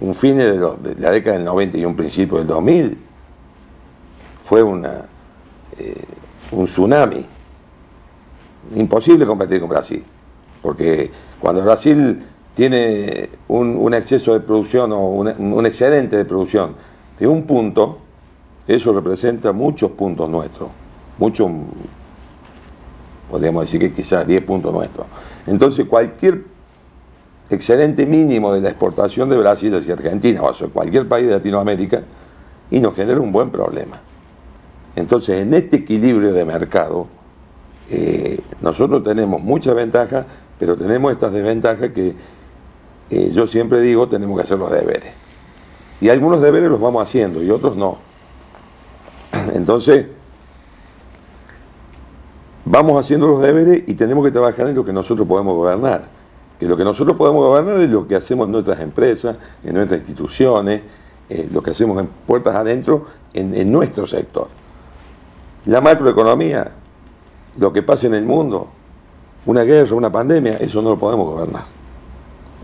un fin de, la década del 90 y un principio del 2000. Fue eh, un tsunami. Imposible competir con Brasil, porque cuando Brasil tiene un, exceso de producción o un, excedente de producción de un punto, eso representa muchos puntos nuestros, muchos, podríamos decir que quizás 10 puntos nuestros. Entonces cualquier excedente mínimo de la exportación de Brasil hacia Argentina o hacia cualquier país de Latinoamérica y nos genera un buen problema. Entonces en este equilibrio de mercado, eh, nosotros tenemos muchas ventajas, pero tenemos estas desventajas que eh, yo siempre digo, tenemos que hacer los deberes. Y algunos deberes los vamos haciendo y otros no. Entonces, vamos haciendo los deberes y tenemos que trabajar en lo que nosotros podemos gobernar. Que lo que nosotros podemos gobernar es lo que hacemos en nuestras empresas, en nuestras instituciones, eh, lo que hacemos en puertas adentro, en, en nuestro sector. La macroeconomía, lo que pasa en el mundo, una guerra, una pandemia, eso no lo podemos gobernar.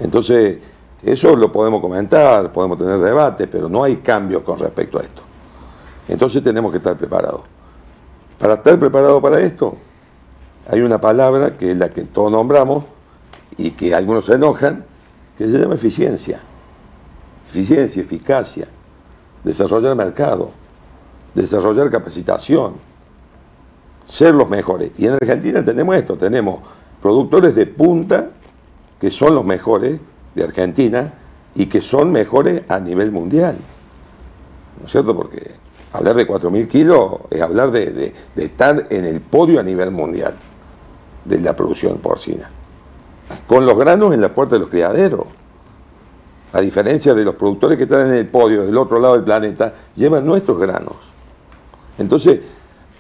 Entonces, eso lo podemos comentar, podemos tener debate, pero no hay cambios con respecto a esto. Entonces tenemos que estar preparados. Para estar preparados para esto, hay una palabra que es la que todos nombramos y que algunos se enojan, que se llama eficiencia. Eficiencia, eficacia, desarrollar mercado, desarrollar capacitación, ser los mejores. Y en Argentina tenemos esto, tenemos productores de punta que son los mejores de Argentina y que son mejores a nivel mundial. ¿No es cierto? Porque hablar de 4.000 kilos es hablar de, estar en el podio a nivel mundial de la producción porcina. Con los granos en la puerta de los criaderos. A diferencia de los productores que están en el podio del otro lado del planeta, llevan nuestros granos. Entonces,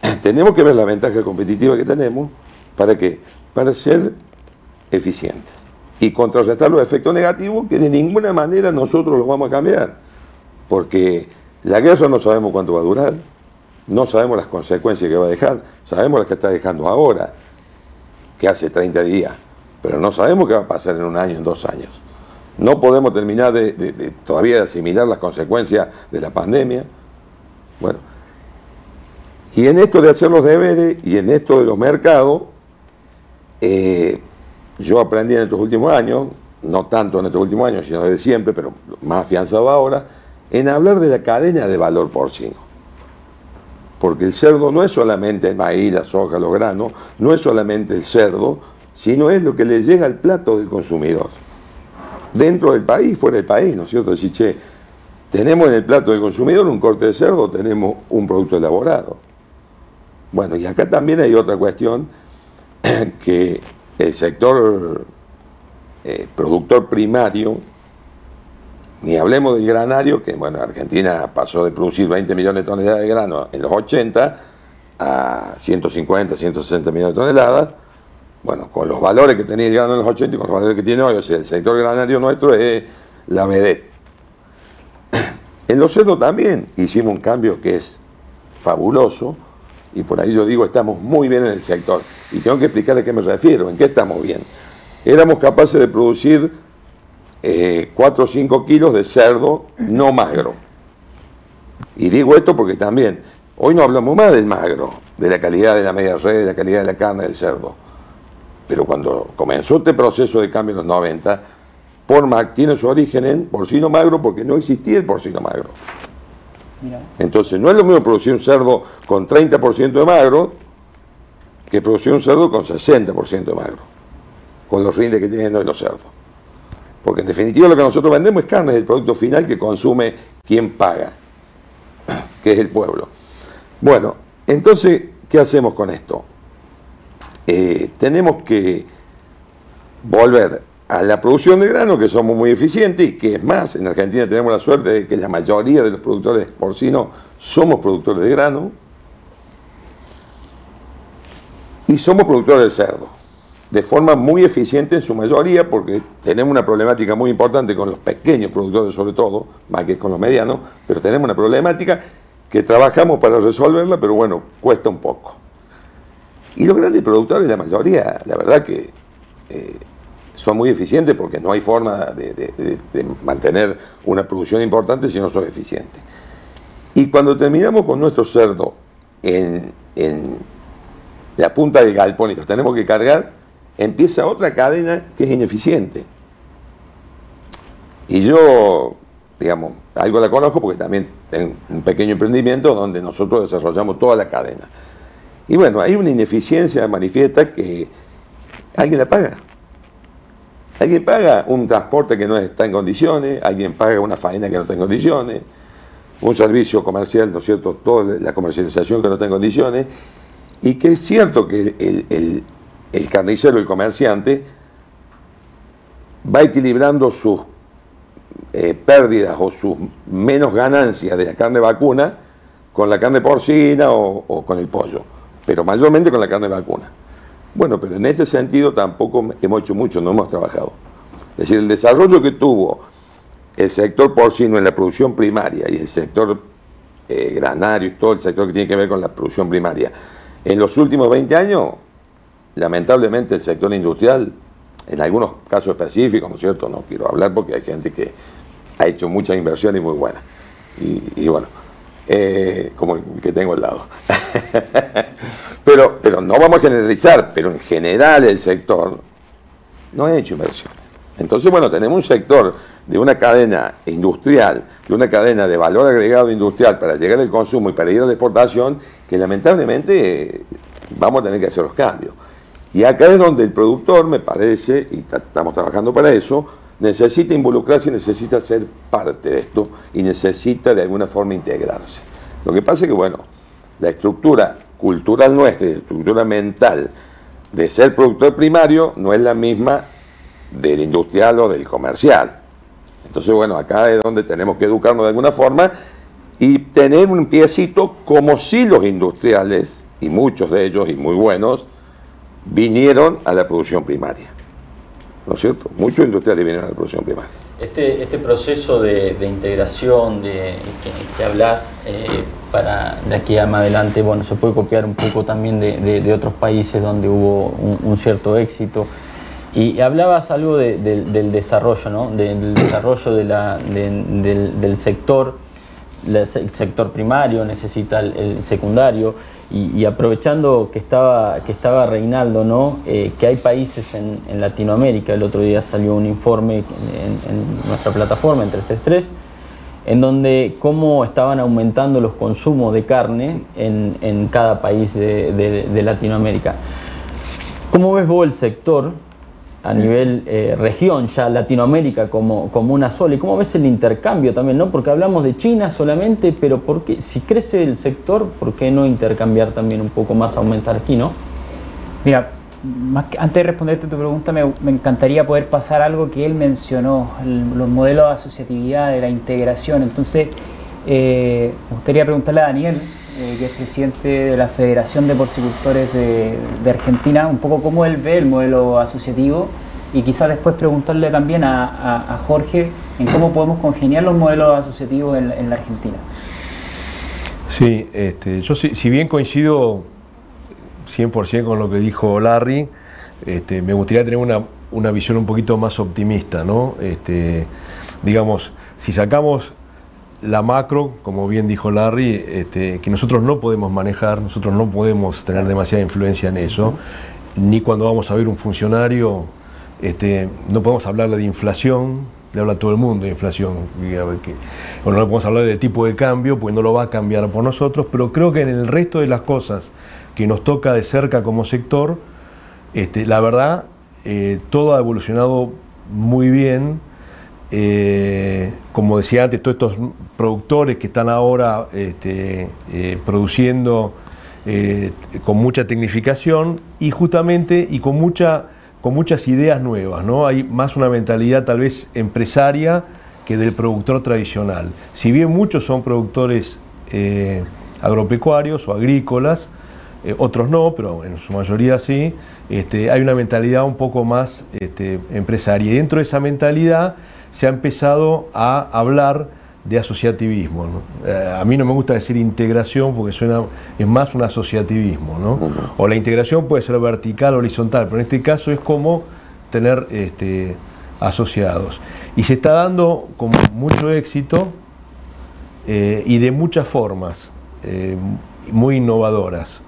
tenemos que ver la ventaja competitiva que tenemos para que para ser eficientes y contrarrestar los efectos negativos que de ninguna manera nosotros los vamos a cambiar. Porque la guerra no sabemos cuánto va a durar, no sabemos las consecuencias que va a dejar, sabemos las que está dejando ahora, que hace 30 días, pero no sabemos qué va a pasar en un año, en dos años. No podemos terminar de, todavía de asimilar las consecuencias de la pandemia. Bueno, y en esto de hacer los deberes y en esto de los mercados, eh, yo aprendí en estos últimos años, no tanto en estos últimos años, sino desde siempre, pero más afianzado ahora, en hablar de la cadena de valor porcino. Porque el cerdo no es solamente el maíz, la soja, los granos, no es solamente el cerdo, sino es lo que le llega al plato del consumidor. Dentro del país, fuera del país, ¿no es cierto? Decir, che, tenemos en el plato del consumidor un corte de cerdo, tenemos un producto elaborado. Bueno, y acá también hay otra cuestión que el sector eh, productor primario, ni hablemos del granario, que bueno, Argentina pasó de producir 20 millones de toneladas de grano en los 80 a 150, 160 millones de toneladas. Bueno, con los valores que tenía el grano en los 80 y con los valores que tiene hoy, o sea, el sector granario nuestro es la vedette. En los cerdos también hicimos un cambio que es fabuloso, y por ahí yo digo, estamos muy bien en el sector. Y tengo que explicar a qué me refiero, en qué estamos bien. Éramos capaces de producir 4 eh, o 5 kilos de cerdo no magro. Y digo esto porque también, hoy no hablamos más del magro, de la calidad de la media red, de la calidad de la carne del cerdo. Pero cuando comenzó este proceso de cambio en los 90, Pormac tiene su origen en porcino magro porque no existía el porcino magro. Entonces, no es lo mismo producir un cerdo con 30% de magro que producir un cerdo con 60% de magro, con los rindes que tienen hoy los cerdos. Porque en definitiva lo que nosotros vendemos es carne, es el producto final que consume quien paga, que es el pueblo. Bueno, entonces, ¿qué hacemos con esto? Eh, tenemos que volver a la producción de grano, que somos muy eficientes, y que es más, en Argentina tenemos la suerte de que la mayoría de los productores porcinos somos productores de grano, y somos productores de cerdo, de forma muy eficiente en su mayoría, porque tenemos una problemática muy importante con los pequeños productores sobre todo, más que con los medianos, pero tenemos una problemática que trabajamos para resolverla, pero bueno, cuesta un poco. Y los grandes productores, la mayoría, la verdad que eh, son muy eficientes porque no hay forma de, mantener una producción importante si no son eficientes. Y cuando terminamos con nuestro cerdo en, en la punta del galpón y los tenemos que cargar, empieza otra cadena que es ineficiente. Y yo, digamos, algo la conozco porque también tengo un pequeño emprendimiento donde nosotros desarrollamos toda la cadena. Y bueno, hay una ineficiencia manifiesta que alguien la paga. Alguien paga un transporte que no está en condiciones, alguien paga una faena que no está en condiciones, un servicio comercial, ¿no es cierto?, toda la comercialización que no está en condiciones, y que es cierto que el, carnicero, el comerciante, va equilibrando sus eh, pérdidas o sus menos ganancias de la carne vacuna con la carne porcina o, con el pollo, pero mayormente con la carne vacuna. Bueno, pero en ese sentido tampoco hemos hecho mucho, no hemos trabajado. Es decir, el desarrollo que tuvo el sector porcino en la producción primaria y el sector eh, granario y todo el sector que tiene que ver con la producción primaria, en los últimos 20 años, lamentablemente el sector industrial, en algunos casos específicos, ¿no es cierto? No quiero hablar porque hay gente que ha hecho muchas inversiones muy buenas. Y, bueno, eh, como el que tengo al lado. pero, pero no vamos a generalizar, pero en general el sector no ha hecho inversiones. Entonces, bueno, tenemos un sector de una cadena industrial, de una cadena de valor agregado industrial para llegar al consumo y para ir a la exportación, que lamentablemente eh, vamos a tener que hacer los cambios. Y acá es donde el productor, me parece, y estamos trabajando para eso, necesita involucrarse necesita ser parte de esto y necesita de alguna forma integrarse. Lo que pasa es que, bueno, la estructura cultural nuestra, la estructura mental de ser productor primario no es la misma del industrial o del comercial. Entonces, bueno, acá es donde tenemos que educarnos de alguna forma y tener un piecito como si los industriales, y muchos de ellos, y muy buenos, vinieron a la producción primaria. ¿No es cierto? Muchos industriales vinieron a la producción primaria. Este, este proceso de, integración de, que, hablas eh, para de aquí a más adelante, bueno, se puede copiar un poco también de, otros países donde hubo un cierto éxito. Y hablabas algo del desarrollo, ¿no? del desarrollo de la, del, sector, el sector primario necesita el, secundario, y, aprovechando que estaba, que estaba Reinaldo, ¿no? Eh, que hay países en, Latinoamérica, el otro día salió un informe en, nuestra plataforma, en 333, en donde cómo estaban aumentando los consumos de carne en, cada país de, de Latinoamérica. ¿Cómo ves vos el sector a nivel eh, región, ya Latinoamérica como, como una sola. ¿Y cómo ves el intercambio también? ¿no? Porque hablamos de China solamente, pero porque si crece el sector, ¿por qué no intercambiar también un poco más, aumentar aquí, no? Mira, antes de responderte tu pregunta, me, encantaría poder pasar algo que él mencionó, los modelos de asociatividad, de la integración. Entonces, eh, me gustaría preguntarle a Daniel, eh, que es presidente de la Federación de Porcicultores de, Argentina, un poco cómo él ve el modelo asociativo y quizás después preguntarle también a, Jorge en cómo podemos congeniar los modelos asociativos en, la Argentina. Sí, este, yo si, bien coincido 100% con lo que dijo Larry, este, me gustaría tener una, una, visión un poquito más optimista, ¿no? Este, digamos, si sacamos la macro, como bien dijo Larry, este, que nosotros no podemos manejar, nosotros no podemos tener demasiada influencia en eso, ni cuando vamos a ver un funcionario, este, no podemos hablarle de inflación, le habla todo el mundo de inflación, o no podemos hablar de tipo de cambio, pues no lo va a cambiar por nosotros, pero creo que en el resto de las cosas que nos toca de cerca como sector, este, la verdad, eh, todo ha evolucionado muy bien eh, como decía antes, todos estos productores que están ahora este, eh, produciendo eh, con mucha tecnificación y justamente y con mucha, con muchas ideas nuevas, ¿no? Hay más una mentalidad tal vez empresaria que del productor tradicional. Si bien muchos son productores agropecuarios o agrícolas, otros no, pero en su mayoría sí, este, hay una mentalidad un poco más este, empresaria. Y dentro de esa mentalidad se ha empezado a hablar de asociativismo. Eh, a mí no me gusta decir integración porque suena, es más un asociativismo. ¿no? O la integración puede ser vertical o horizontal, pero en este caso es como tener este, asociados. Y se está dando con mucho éxito eh, y de muchas formas, eh, muy innovadoras.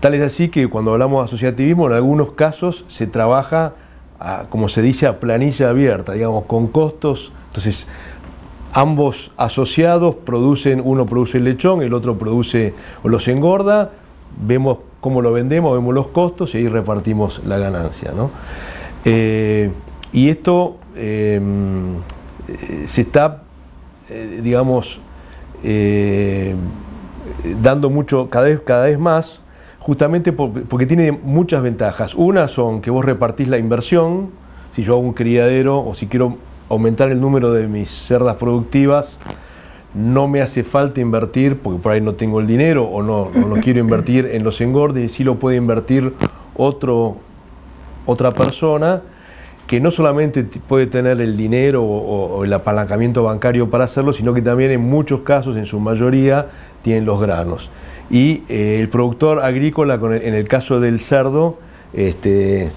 Tal es así que cuando hablamos de asociativismo, en algunos casos se trabaja, como se dice, a planilla abierta, digamos, con costos. Entonces, ambos asociados producen, uno produce el lechón, el otro produce o los engorda, vemos cómo lo vendemos, vemos los costos y ahí repartimos la ganancia. Eh, y esto eh, se está, eh, digamos, dando mucho, cada vez, cada vez más, justamente porque tiene muchas ventajas. Una son que vos repartís la inversión, si yo hago un criadero o si quiero aumentar el número de mis cerdas productivas, no me hace falta invertir, porque por ahí no tengo el dinero o no, no quiero invertir en los engordes, y sí lo puede invertir otro, otra persona que no solamente puede tener el dinero o, el apalancamiento bancario para hacerlo, sino que también en muchos casos, en su mayoría, tienen los granos. Y eh, el productor agrícola, en el caso del cerdo, este,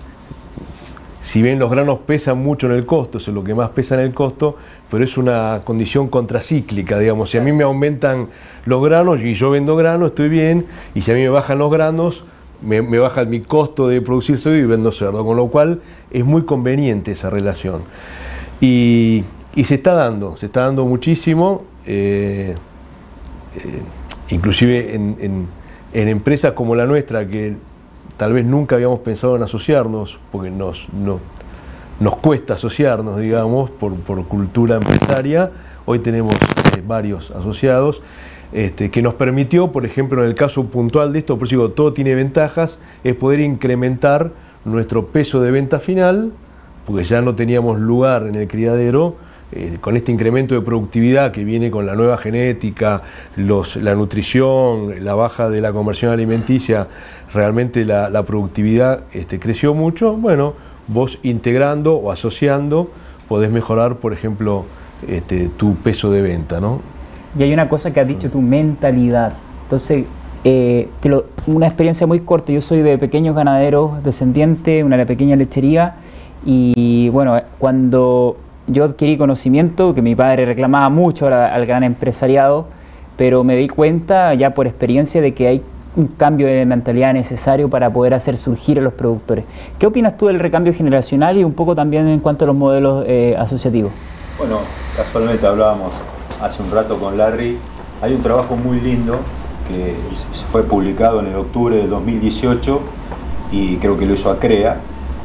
si bien los granos pesan mucho en el costo, es lo que más pesa en el costo, pero es una condición contracíclica, digamos, si a mí me aumentan los granos y yo vendo granos, estoy bien, y si a mí me bajan los granos, me, baja mi costo de producir cerdo y vendo cerdo, con lo cual es muy conveniente esa relación. Y, se está dando, se está dando muchísimo, eh, eh, inclusive en empresas como la nuestra, que tal vez nunca habíamos pensado en asociarnos, porque nos, nos cuesta asociarnos, digamos, por, cultura empresaria. Hoy tenemos eh, varios asociados. Este, que nos permitió, por ejemplo, en el caso puntual de esto, por eso digo, todo tiene ventajas, es poder incrementar nuestro peso de venta final, porque ya no teníamos lugar en el criadero, eh, con este incremento de productividad que viene con la nueva genética, la nutrición, la baja de la conversión alimenticia, realmente la, productividad este, creció mucho. Bueno, vos integrando o asociando podés mejorar, por ejemplo, este, tu peso de venta. ¿no? Y hay una cosa que has dicho, tu mentalidad. Entonces, eh, una experiencia muy corta. Yo soy de pequeños ganaderos descendientes, una pequeña lechería. Y bueno, cuando yo adquirí conocimiento, que mi padre reclamaba mucho al, gran empresariado, pero me di cuenta ya por experiencia de que hay un cambio de mentalidad necesario para poder hacer surgir a los productores. ¿Qué opinas tú del recambio generacional y un poco también en cuanto a los modelos eh, asociativos? Bueno, casualmente hablábamos hace un rato con Larry, hay un trabajo muy lindo que fue publicado en el octubre de 2018 y creo que lo hizo ACREA,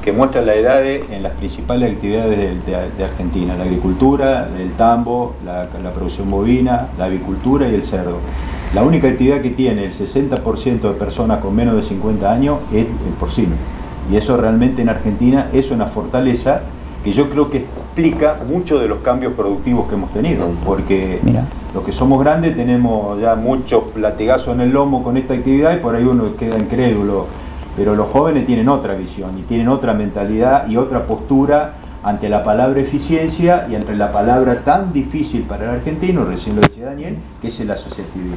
que muestra la edad en las principales actividades de, Argentina, la agricultura, el tambo, la, producción bovina, la avicultura y el cerdo. La única actividad que tiene el 60% de personas con menos de 50 años es el porcino. Y eso realmente en Argentina es una fortaleza que yo creo que explica mucho de los cambios productivos que hemos tenido, porque los que somos grandes tenemos ya muchos latigazos en el lomo con esta actividad y por ahí uno queda incrédulo pero los jóvenes tienen otra visión y tienen otra mentalidad y otra postura ante la palabra eficiencia y entre la palabra tan difícil para el argentino, recién lo decía Daniel, que es el asociativismo.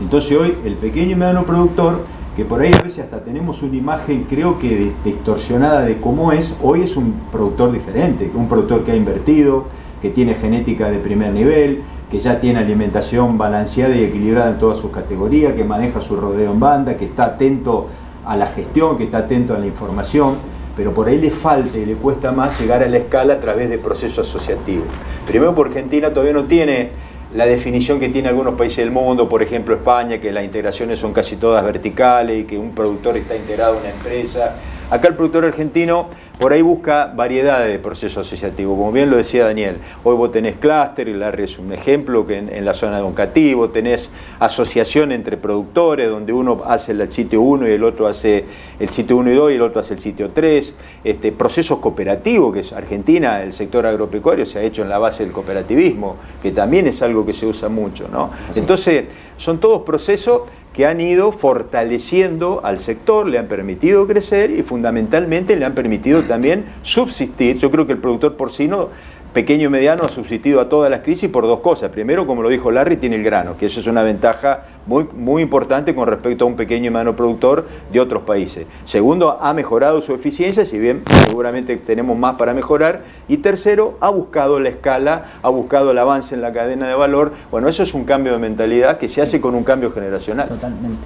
Entonces hoy el pequeño y mediano productor, que por ahí a veces hasta tenemos una imagen creo que distorsionada de cómo es, hoy es un productor diferente, un productor que ha invertido, que tiene genética de primer nivel, que ya tiene alimentación balanceada y equilibrada en todas sus categorías, que maneja su rodeo en banda, que está atento a la gestión, que está atento a la información, pero por ahí le falta y le cuesta más llegar a la escala a través de procesos asociativos. Primero porque Argentina todavía no tiene la definición que tiene algunos países del mundo, por ejemplo España, que las integraciones son casi todas verticales y que un productor está integrado a una empresa. Acá el productor argentino por ahí busca variedad de procesos asociativos, como bien lo decía Daniel. Hoy vos tenés clúster, y Larry es un ejemplo, que en, la zona de Oncativo tenés asociación entre productores, donde uno hace el sitio 1 y el otro hace el sitio 1 y 2 y el otro hace el sitio 3. Este, procesos cooperativos, que es Argentina, el sector agropecuario se ha hecho en la base del cooperativismo, que también es algo que se usa mucho. ¿no? Entonces, son todos procesos que han ido fortaleciendo al sector, le han permitido crecer y fundamentalmente le han permitido también subsistir. Yo creo que el productor porcino pequeño y mediano ha subsistido a todas las crisis por dos cosas. Primero, como lo dijo Larry, tiene el grano, que eso es una ventaja muy, muy importante con respecto a un pequeño y mediano productor de otros países. Segundo, ha mejorado su eficiencia, si bien seguramente tenemos más para mejorar. Y tercero, ha buscado la escala, ha buscado el avance en la cadena de valor. Bueno, eso es un cambio de mentalidad que se hace con un cambio generacional. Totalmente.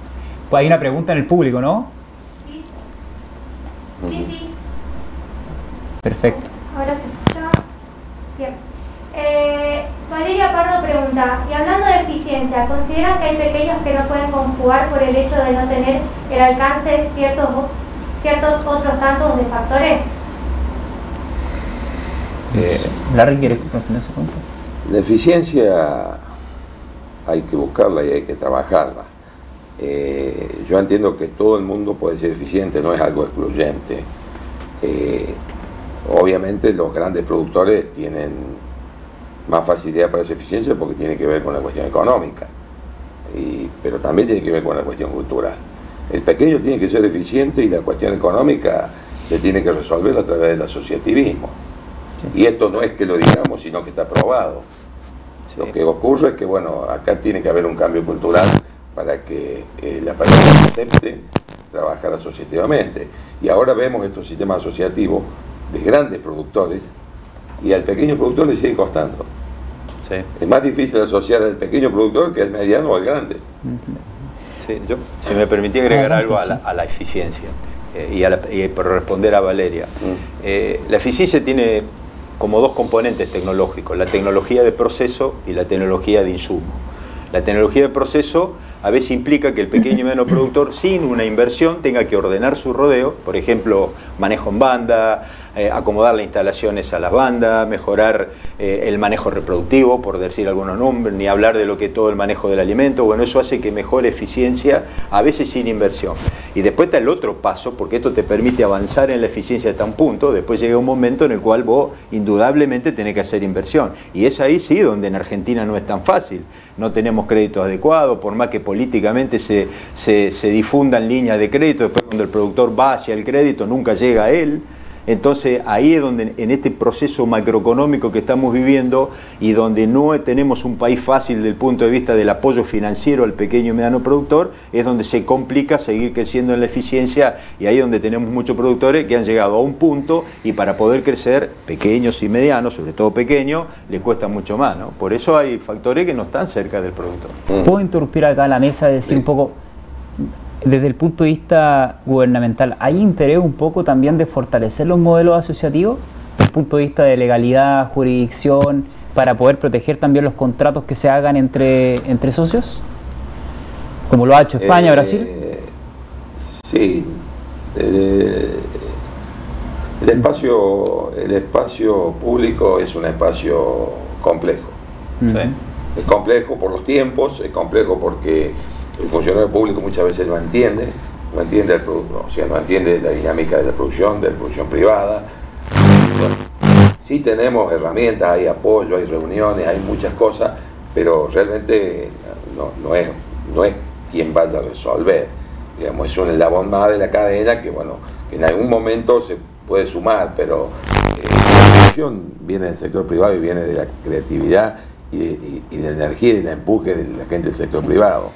Pues hay una pregunta en el público, ¿no? Sí. Sí, sí. Perfecto. Ahora sí. Eh, Valeria Pardo pregunta, y hablando de eficiencia, ¿consideran que hay pequeños que no pueden conjugar por el hecho de no tener el alcance ciertos, ciertos otros tantos de factores? Eh, Larry, ¿quieres responder esa pregunta? La eficiencia hay que buscarla y hay que trabajarla. Eh, yo entiendo que todo el mundo puede ser eficiente, no es algo excluyente. Eh, Obviamente los grandes productores tienen más facilidad para esa eficiencia porque tiene que ver con la cuestión económica, pero también tiene que ver con la cuestión cultural. El pequeño tiene que ser eficiente y la cuestión económica se tiene que resolver a través del asociativismo. Y esto no es que lo digamos, sino que está probado. Lo que ocurre es que, bueno, acá tiene que haber un cambio cultural para que eh, la persona acepte trabajar asociativamente. Y ahora vemos estos sistemas asociativos de grandes productores y al pequeño productor le sigue costando. Es más difícil asociar al pequeño productor que al mediano o al grande. Sí, yo, si me permití agregar algo a la, eficiencia eh, y, por responder a Valeria. Mm. Eh, la eficiencia tiene como dos componentes tecnológicos, la tecnología de proceso y la tecnología de insumo. La tecnología de proceso a veces implica que el pequeño y mediano productor sin una inversión tenga que ordenar su rodeo, por ejemplo, manejo en banda, eh, acomodar las instalaciones a las bandas, mejorar eh, el manejo reproductivo, por decir algunos nombres, ni hablar de lo que todo el manejo del alimento, bueno, eso hace que mejore eficiencia, a veces sin inversión. Y después está el otro paso, porque esto te permite avanzar en la eficiencia hasta un punto, después llega un momento en el cual vos indudablemente tenés que hacer inversión. Y es ahí sí donde en Argentina no es tan fácil. No tenemos créditos adecuados, por más que políticamente se, se, difundan líneas de crédito, después cuando el productor va hacia el crédito nunca llega a él. Entonces ahí es donde en este proceso macroeconómico que estamos viviendo y donde no tenemos un país fácil desde el punto de vista del apoyo financiero al pequeño y mediano productor, es donde se complica seguir creciendo en la eficiencia y ahí es donde tenemos muchos productores que han llegado a un punto y para poder crecer, pequeños y medianos, sobre todo pequeños, les cuesta mucho más. ¿no? Por eso hay factores que no están cerca del productor. ¿Puedo interrumpir acá la mesa y decir un poco desde el punto de vista gubernamental, ¿hay interés un poco también de fortalecer los modelos asociativos desde el punto de vista de legalidad, jurisdicción, para poder proteger también los contratos que se hagan entre, entre socios? Como lo ha hecho España, eh, Brasil. Sí. Eh, el, espacio, el espacio público es un espacio complejo. Es complejo por los tiempos, es complejo porque el funcionario público muchas veces no entiende, no entiende el producto, o sea, no entiende la dinámica de la producción, de la producción privada. sí tenemos herramientas, hay apoyo, hay reuniones, hay muchas cosas, pero realmente no, es, no es quien vaya a resolver. Digamos, es un eslabón más de la cadena que, bueno, que en algún momento se puede sumar, pero eh, la producción viene del sector privado y viene de la creatividad y de, la energía y del empuje de la gente del sector privado.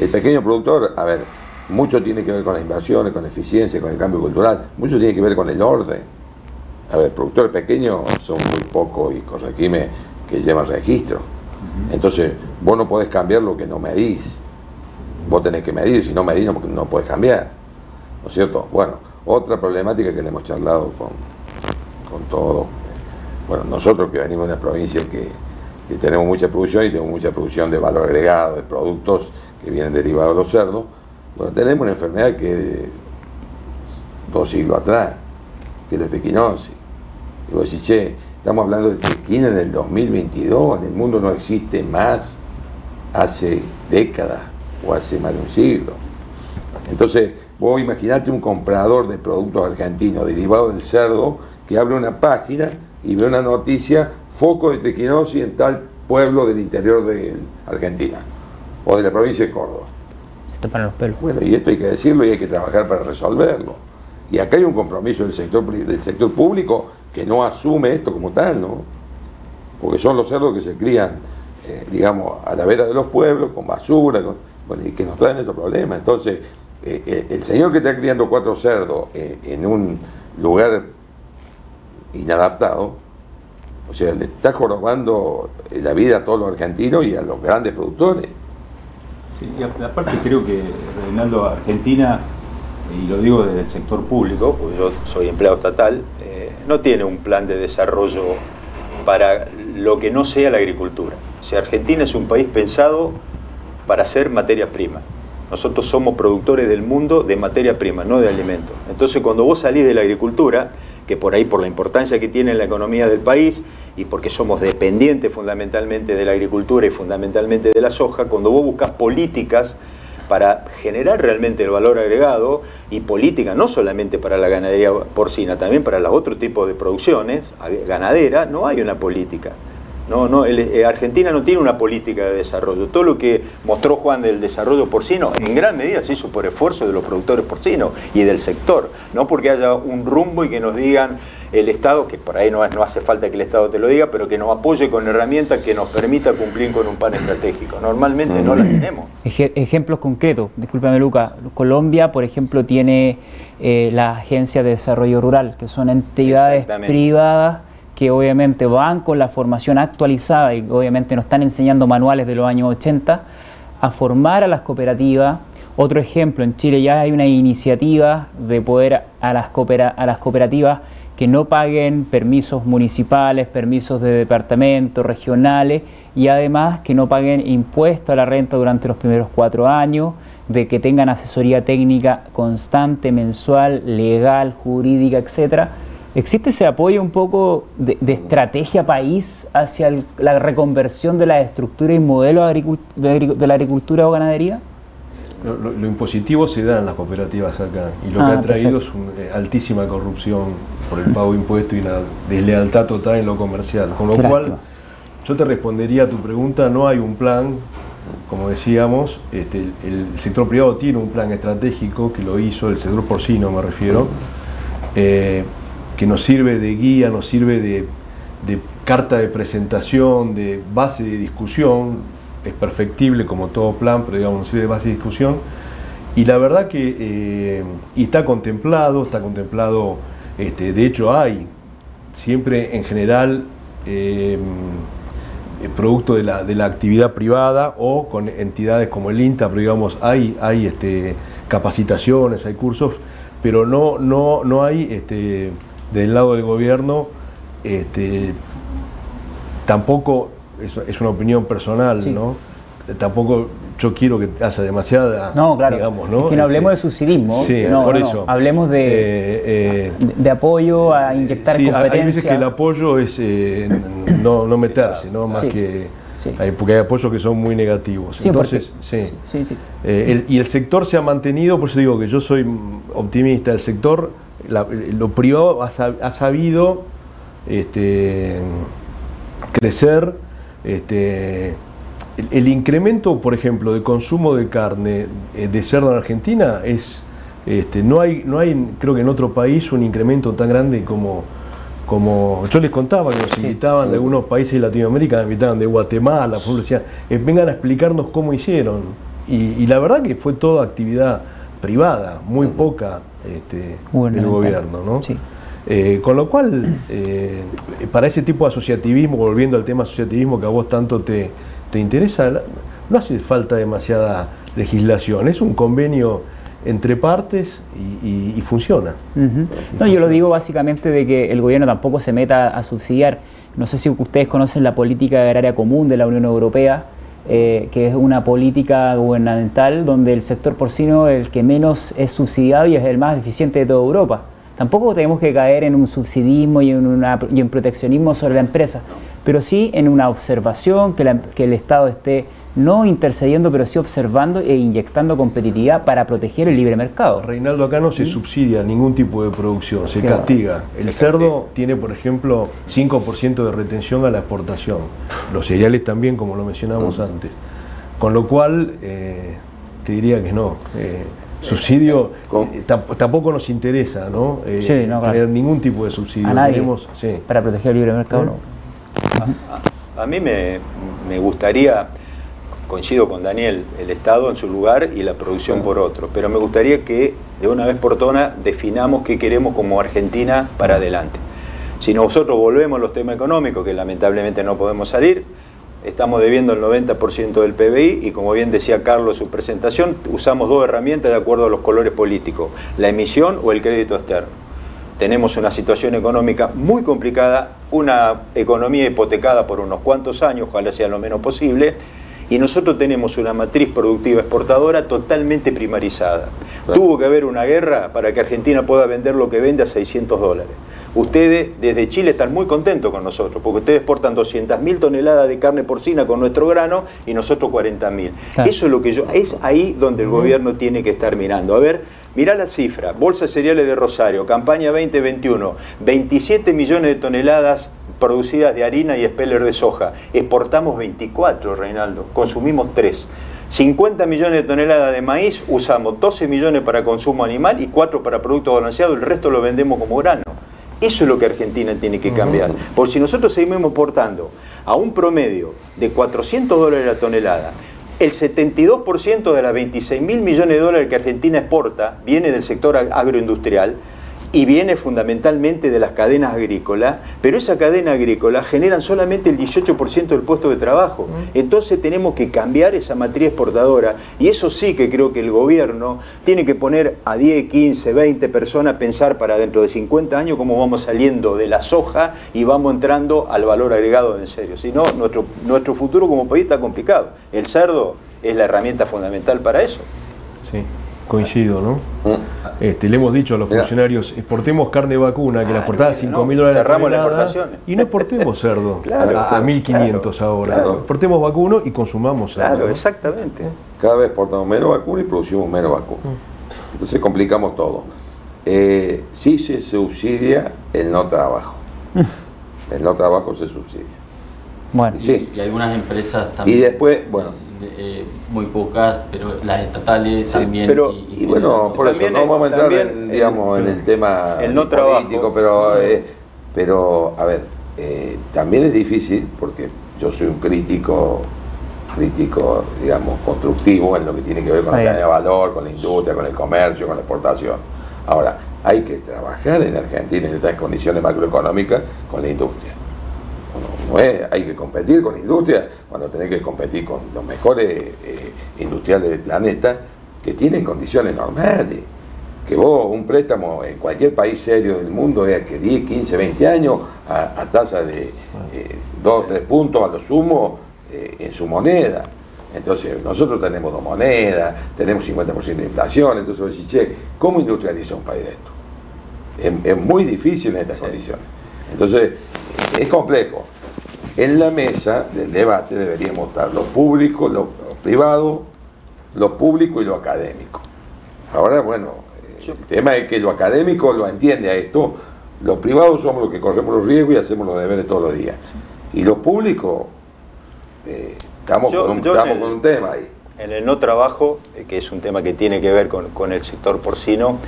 El pequeño productor, a ver, mucho tiene que ver con las inversiones, con la eficiencia, con el cambio cultural, mucho tiene que ver con el orden. A ver, productores pequeños son muy pocos y corregime que llevan registro. Entonces, vos no podés cambiar lo que no medís. Vos tenés que medir, si no medís no, no podés cambiar. ¿No es cierto? Bueno, otra problemática que le hemos charlado con, con todo. Bueno, nosotros que venimos de una provincia que, que tenemos mucha producción y tenemos mucha producción de valor agregado, de productos que vienen derivados de los cerdos, bueno, tenemos una enfermedad que dos siglos atrás, que es de Tequinosis. Y vos decís, che, estamos hablando de Tequina en el 2022, en el mundo no existe más hace décadas o hace más de un siglo. Entonces, vos imaginate un comprador de productos argentinos derivados del cerdo que abre una página y ve una noticia, foco de tequinosis en tal pueblo del interior de Argentina o de la provincia de Córdoba. Se tapan los pelos. Bueno, y esto hay que decirlo y hay que trabajar para resolverlo. Y acá hay un compromiso del sector, del sector público que no asume esto como tal, ¿no? Porque son los cerdos que se crían, eh, digamos, a la vera de los pueblos, con basura, con- bueno, y que nos traen estos problemas. Entonces, eh, eh, el señor que está criando cuatro cerdos en un lugar inadaptado, o sea, le está jorobando la vida a todos los argentinos y a los grandes productores. Y aparte creo que Reinaldo Argentina, y lo digo desde el sector público, porque yo soy empleado estatal, eh, no tiene un plan de desarrollo para lo que no sea la agricultura. O sea, Argentina es un país pensado para hacer materia prima. Nosotros somos productores del mundo de materia prima, no de alimentos. Entonces, cuando vos salís de la agricultura, que por ahí por la importancia que tiene en la economía del país y porque somos dependientes fundamentalmente de la agricultura y fundamentalmente de la soja, cuando vos buscas políticas para generar realmente el valor agregado y política no solamente para la ganadería porcina, también para los otros tipos de producciones, ganadera, no hay una política. No, no, el- eh, Argentina no tiene una política de desarrollo. Todo lo que mostró Juan del desarrollo porcino, en gran medida se hizo por esfuerzo de los productores porcinos y del sector, no porque haya un rumbo y que nos digan el Estado, que por ahí no, no hace falta que el Estado te lo diga, pero que nos apoye con herramientas que nos permita cumplir con un plan estratégico. Normalmente no la tenemos. Ej- ejemplos concretos, discúlpame Luca. Colombia, por ejemplo, tiene eh, la Agencia de Desarrollo Rural, que son entidades privadas que obviamente van con la formación actualizada y obviamente nos están enseñando manuales de los años 80 a formar a las cooperativas. Otro ejemplo, en Chile ya hay una iniciativa de poder a las, cooperativas que no paguen permisos municipales, permisos de departamentos, regionales y además que no paguen impuesto a la renta durante los primeros cuatro años, de que tengan asesoría técnica constante, mensual, legal, jurídica, etcétera. ¿Existe ese apoyo un poco de, de estrategia país hacia el- la reconversión de la estructura y modelo de, la agricultura o ganadería? Lo, lo- lo impositivo se da en las cooperativas acá y lo Ah, que ha traído es una altísima corrupción por el pago de impuestos y una deslealtad total en lo comercial. Con lo Qué cual, lástima. yo te respondería a tu pregunta, no hay un plan, como decíamos, este, el, el sector privado tiene un plan estratégico que lo hizo, el sector porcino me refiero, eh, que nos sirve de guía, nos sirve de, carta de presentación, de base de discusión, es perfectible como todo plan, pero digamos, nos sirve de base de discusión. Y la verdad que eh, y está contemplado, está contemplado, este, de hecho hay, siempre en general, eh, producto de la, de la actividad privada o con entidades como el INTA, pero digamos, hay, hay este, capacitaciones, hay cursos, pero no, no, no hay este, del lado del gobierno, este, tampoco, es, es una opinión personal, Sí. ¿no? Tampoco yo quiero que haya demasiada, No, claro. digamos, ¿no? Es que no hablemos de subsidismo. Sí, No, por no, eso. hablemos de, Eh, eh, de, de apoyo a inyectar sí, competencia. hay veces que el apoyo es eh, no, no meterse, ¿no? Más Sí, que. sí. hay- porque hay apoyos que son muy negativos. Sí, Entonces, sí. sí, sí. Eh, el- y el sector se ha mantenido, por eso digo que yo soy optimista. El sector, la- lo privado ha, sab- ha sabido este, crecer. Este, el, el incremento, por ejemplo, de consumo de carne eh, de cerdo en Argentina es. Este, no hay, no hay, creo que en otro país, un incremento tan grande como, como yo les contaba que nos invitaban de algunos países de Latinoamérica, me invitaban de Guatemala, por decían, "Eh, vengan a explicarnos cómo hicieron. Y, y la verdad que fue toda actividad privada, muy poca este, del gobierno. ¿no? Sí. Eh, con lo cual, eh, para ese tipo de asociativismo, volviendo al tema asociativismo que a vos tanto te, te interesa, no hace falta demasiada legislación, es un convenio entre partes y, y- y funciona. No, yo lo digo básicamente de que el gobierno tampoco se meta a subsidiar. No sé si ustedes conocen la política agraria común de la Unión Europea, eh, que es una política gubernamental donde el sector porcino es el que menos es subsidiado y es el más eficiente de toda Europa. Tampoco tenemos que caer en un subsidismo y en, una, y en proteccionismo sobre la empresa, pero sí en una observación, que, el Estado esté no intercediendo, pero sí observando e inyectando competitividad para proteger el libre mercado. Reinaldo, acá no se subsidia ningún tipo de producción, se Claro. castiga. El cerdo tiene, por ejemplo, 5% de retención a la exportación. Los cereales también, como lo mencionamos antes. Con lo cual, eh, te diría que no. eh, subsidio eh, tamp- tampoco nos interesa, ¿no? Eh, Sí, no, claro. tener ningún tipo de subsidio. A nadie. Queremos- sí. Para proteger el libre mercado, ¿Eh? no. A mí me, me gustaría, coincido con Daniel, el Estado en su lugar y la producción por otro, pero me gustaría que de una vez por todas definamos qué queremos como Argentina para adelante. Si nosotros volvemos a los temas económicos, que lamentablemente no podemos salir, estamos debiendo el 90% del PBI y como bien decía Carlos en su presentación, usamos dos herramientas de acuerdo a los colores políticos, la emisión o el crédito externo tenemos una situación económica muy complicada, una economía hipotecada por unos cuantos años, ojalá sea lo menos posible, y nosotros tenemos una matriz productiva exportadora totalmente primarizada. Tuvo que haber una guerra para que Argentina pueda vender lo que vende a 600 dólares. Ustedes desde Chile están muy contentos con nosotros, porque ustedes exportan 200.000 toneladas de carne porcina con nuestro grano y nosotros 40.000. Claro. Eso es lo que yo, es ahí donde el gobierno tiene que estar mirando. A ver, mirá la cifra, Bolsa de Cereales de Rosario, campaña 2021, 27 millones de toneladas producidas de harina y speller de soja. Exportamos 24, Reinaldo, consumimos 3. 50 millones de toneladas de maíz, usamos 12 millones para consumo animal y 4 para producto balanceado, el resto lo vendemos como grano. Eso es lo que Argentina tiene que cambiar. Porque si nosotros seguimos exportando a un promedio de 400 dólares la tonelada, el 72% de las 26 mil millones de dólares que Argentina exporta viene del sector ag- agroindustrial y viene fundamentalmente de las cadenas agrícolas, pero esa cadena agrícola generan solamente el 18% del puesto de trabajo. Entonces tenemos que cambiar esa matriz exportadora y eso sí que creo que el gobierno tiene que poner a 10, 15, 20 personas a pensar para dentro de 50 años cómo vamos saliendo de la soja y vamos entrando al valor agregado en serio. Si no, nuestro, nuestro futuro como país está complicado. El cerdo es la herramienta fundamental para eso. Sí, coincido, ¿no? Mm. Este, le hemos dicho a los Mirá. funcionarios, exportemos carne vacuna, que la Ah, exportaba a no, 5 mil dólares la cerramos las tonelada, exportaciones. y no exportemos cerdo Claro, a, a 1500 ahora. claro. Exportemos vacuno y consumamos cerdo. Claro, ¿no? exactamente. Cada vez exportamos menos vacuna y producimos menos vacuna. Entonces complicamos todo. Eh, sí se subsidia el no trabajo. El no trabajo se subsidia. Bueno, Y sí. Y algunas empresas Y también. después, bueno, eh, muy pocas, pero las estatales también. pero- y, y bueno, por eso no vamos a entrar en, el- digamos, en el tema el no político, trabajo. pero, eh, pero a ver, eh, también es difícil porque yo soy un crítico, crítico, digamos, constructivo en lo que tiene que ver con la cadena de valor, con la industria, con el comercio, con la exportación. Ahora, hay que trabajar en Argentina en estas condiciones macroeconómicas con la industria. Es, hay que competir con la industria cuando tenés que competir con los mejores eh, industriales del planeta que tienen condiciones normales. Que vos, un préstamo en cualquier país serio del mundo es que 10, 15, 20 años a, a tasa de 2 o 3 puntos a lo sumo eh, en su moneda. Entonces, nosotros tenemos dos monedas, tenemos 50% de inflación, entonces vos decís, che, ¿cómo industrializa un país de esto? Es, es muy difícil en estas condiciones. Entonces, es complejo. En la mesa del debate deberíamos estar lo público, lo, lo privado, lo público y lo académico. Ahora, bueno, eh, el tema es que lo académico lo entiende a esto, los privados somos los que corremos los riesgos y hacemos los deberes todos los días. Y lo público, eh, estamos, Yo- con, un, yo en estamos el- con un tema ahí. En el no trabajo, eh, que es un tema que tiene que ver con, con el sector porcino,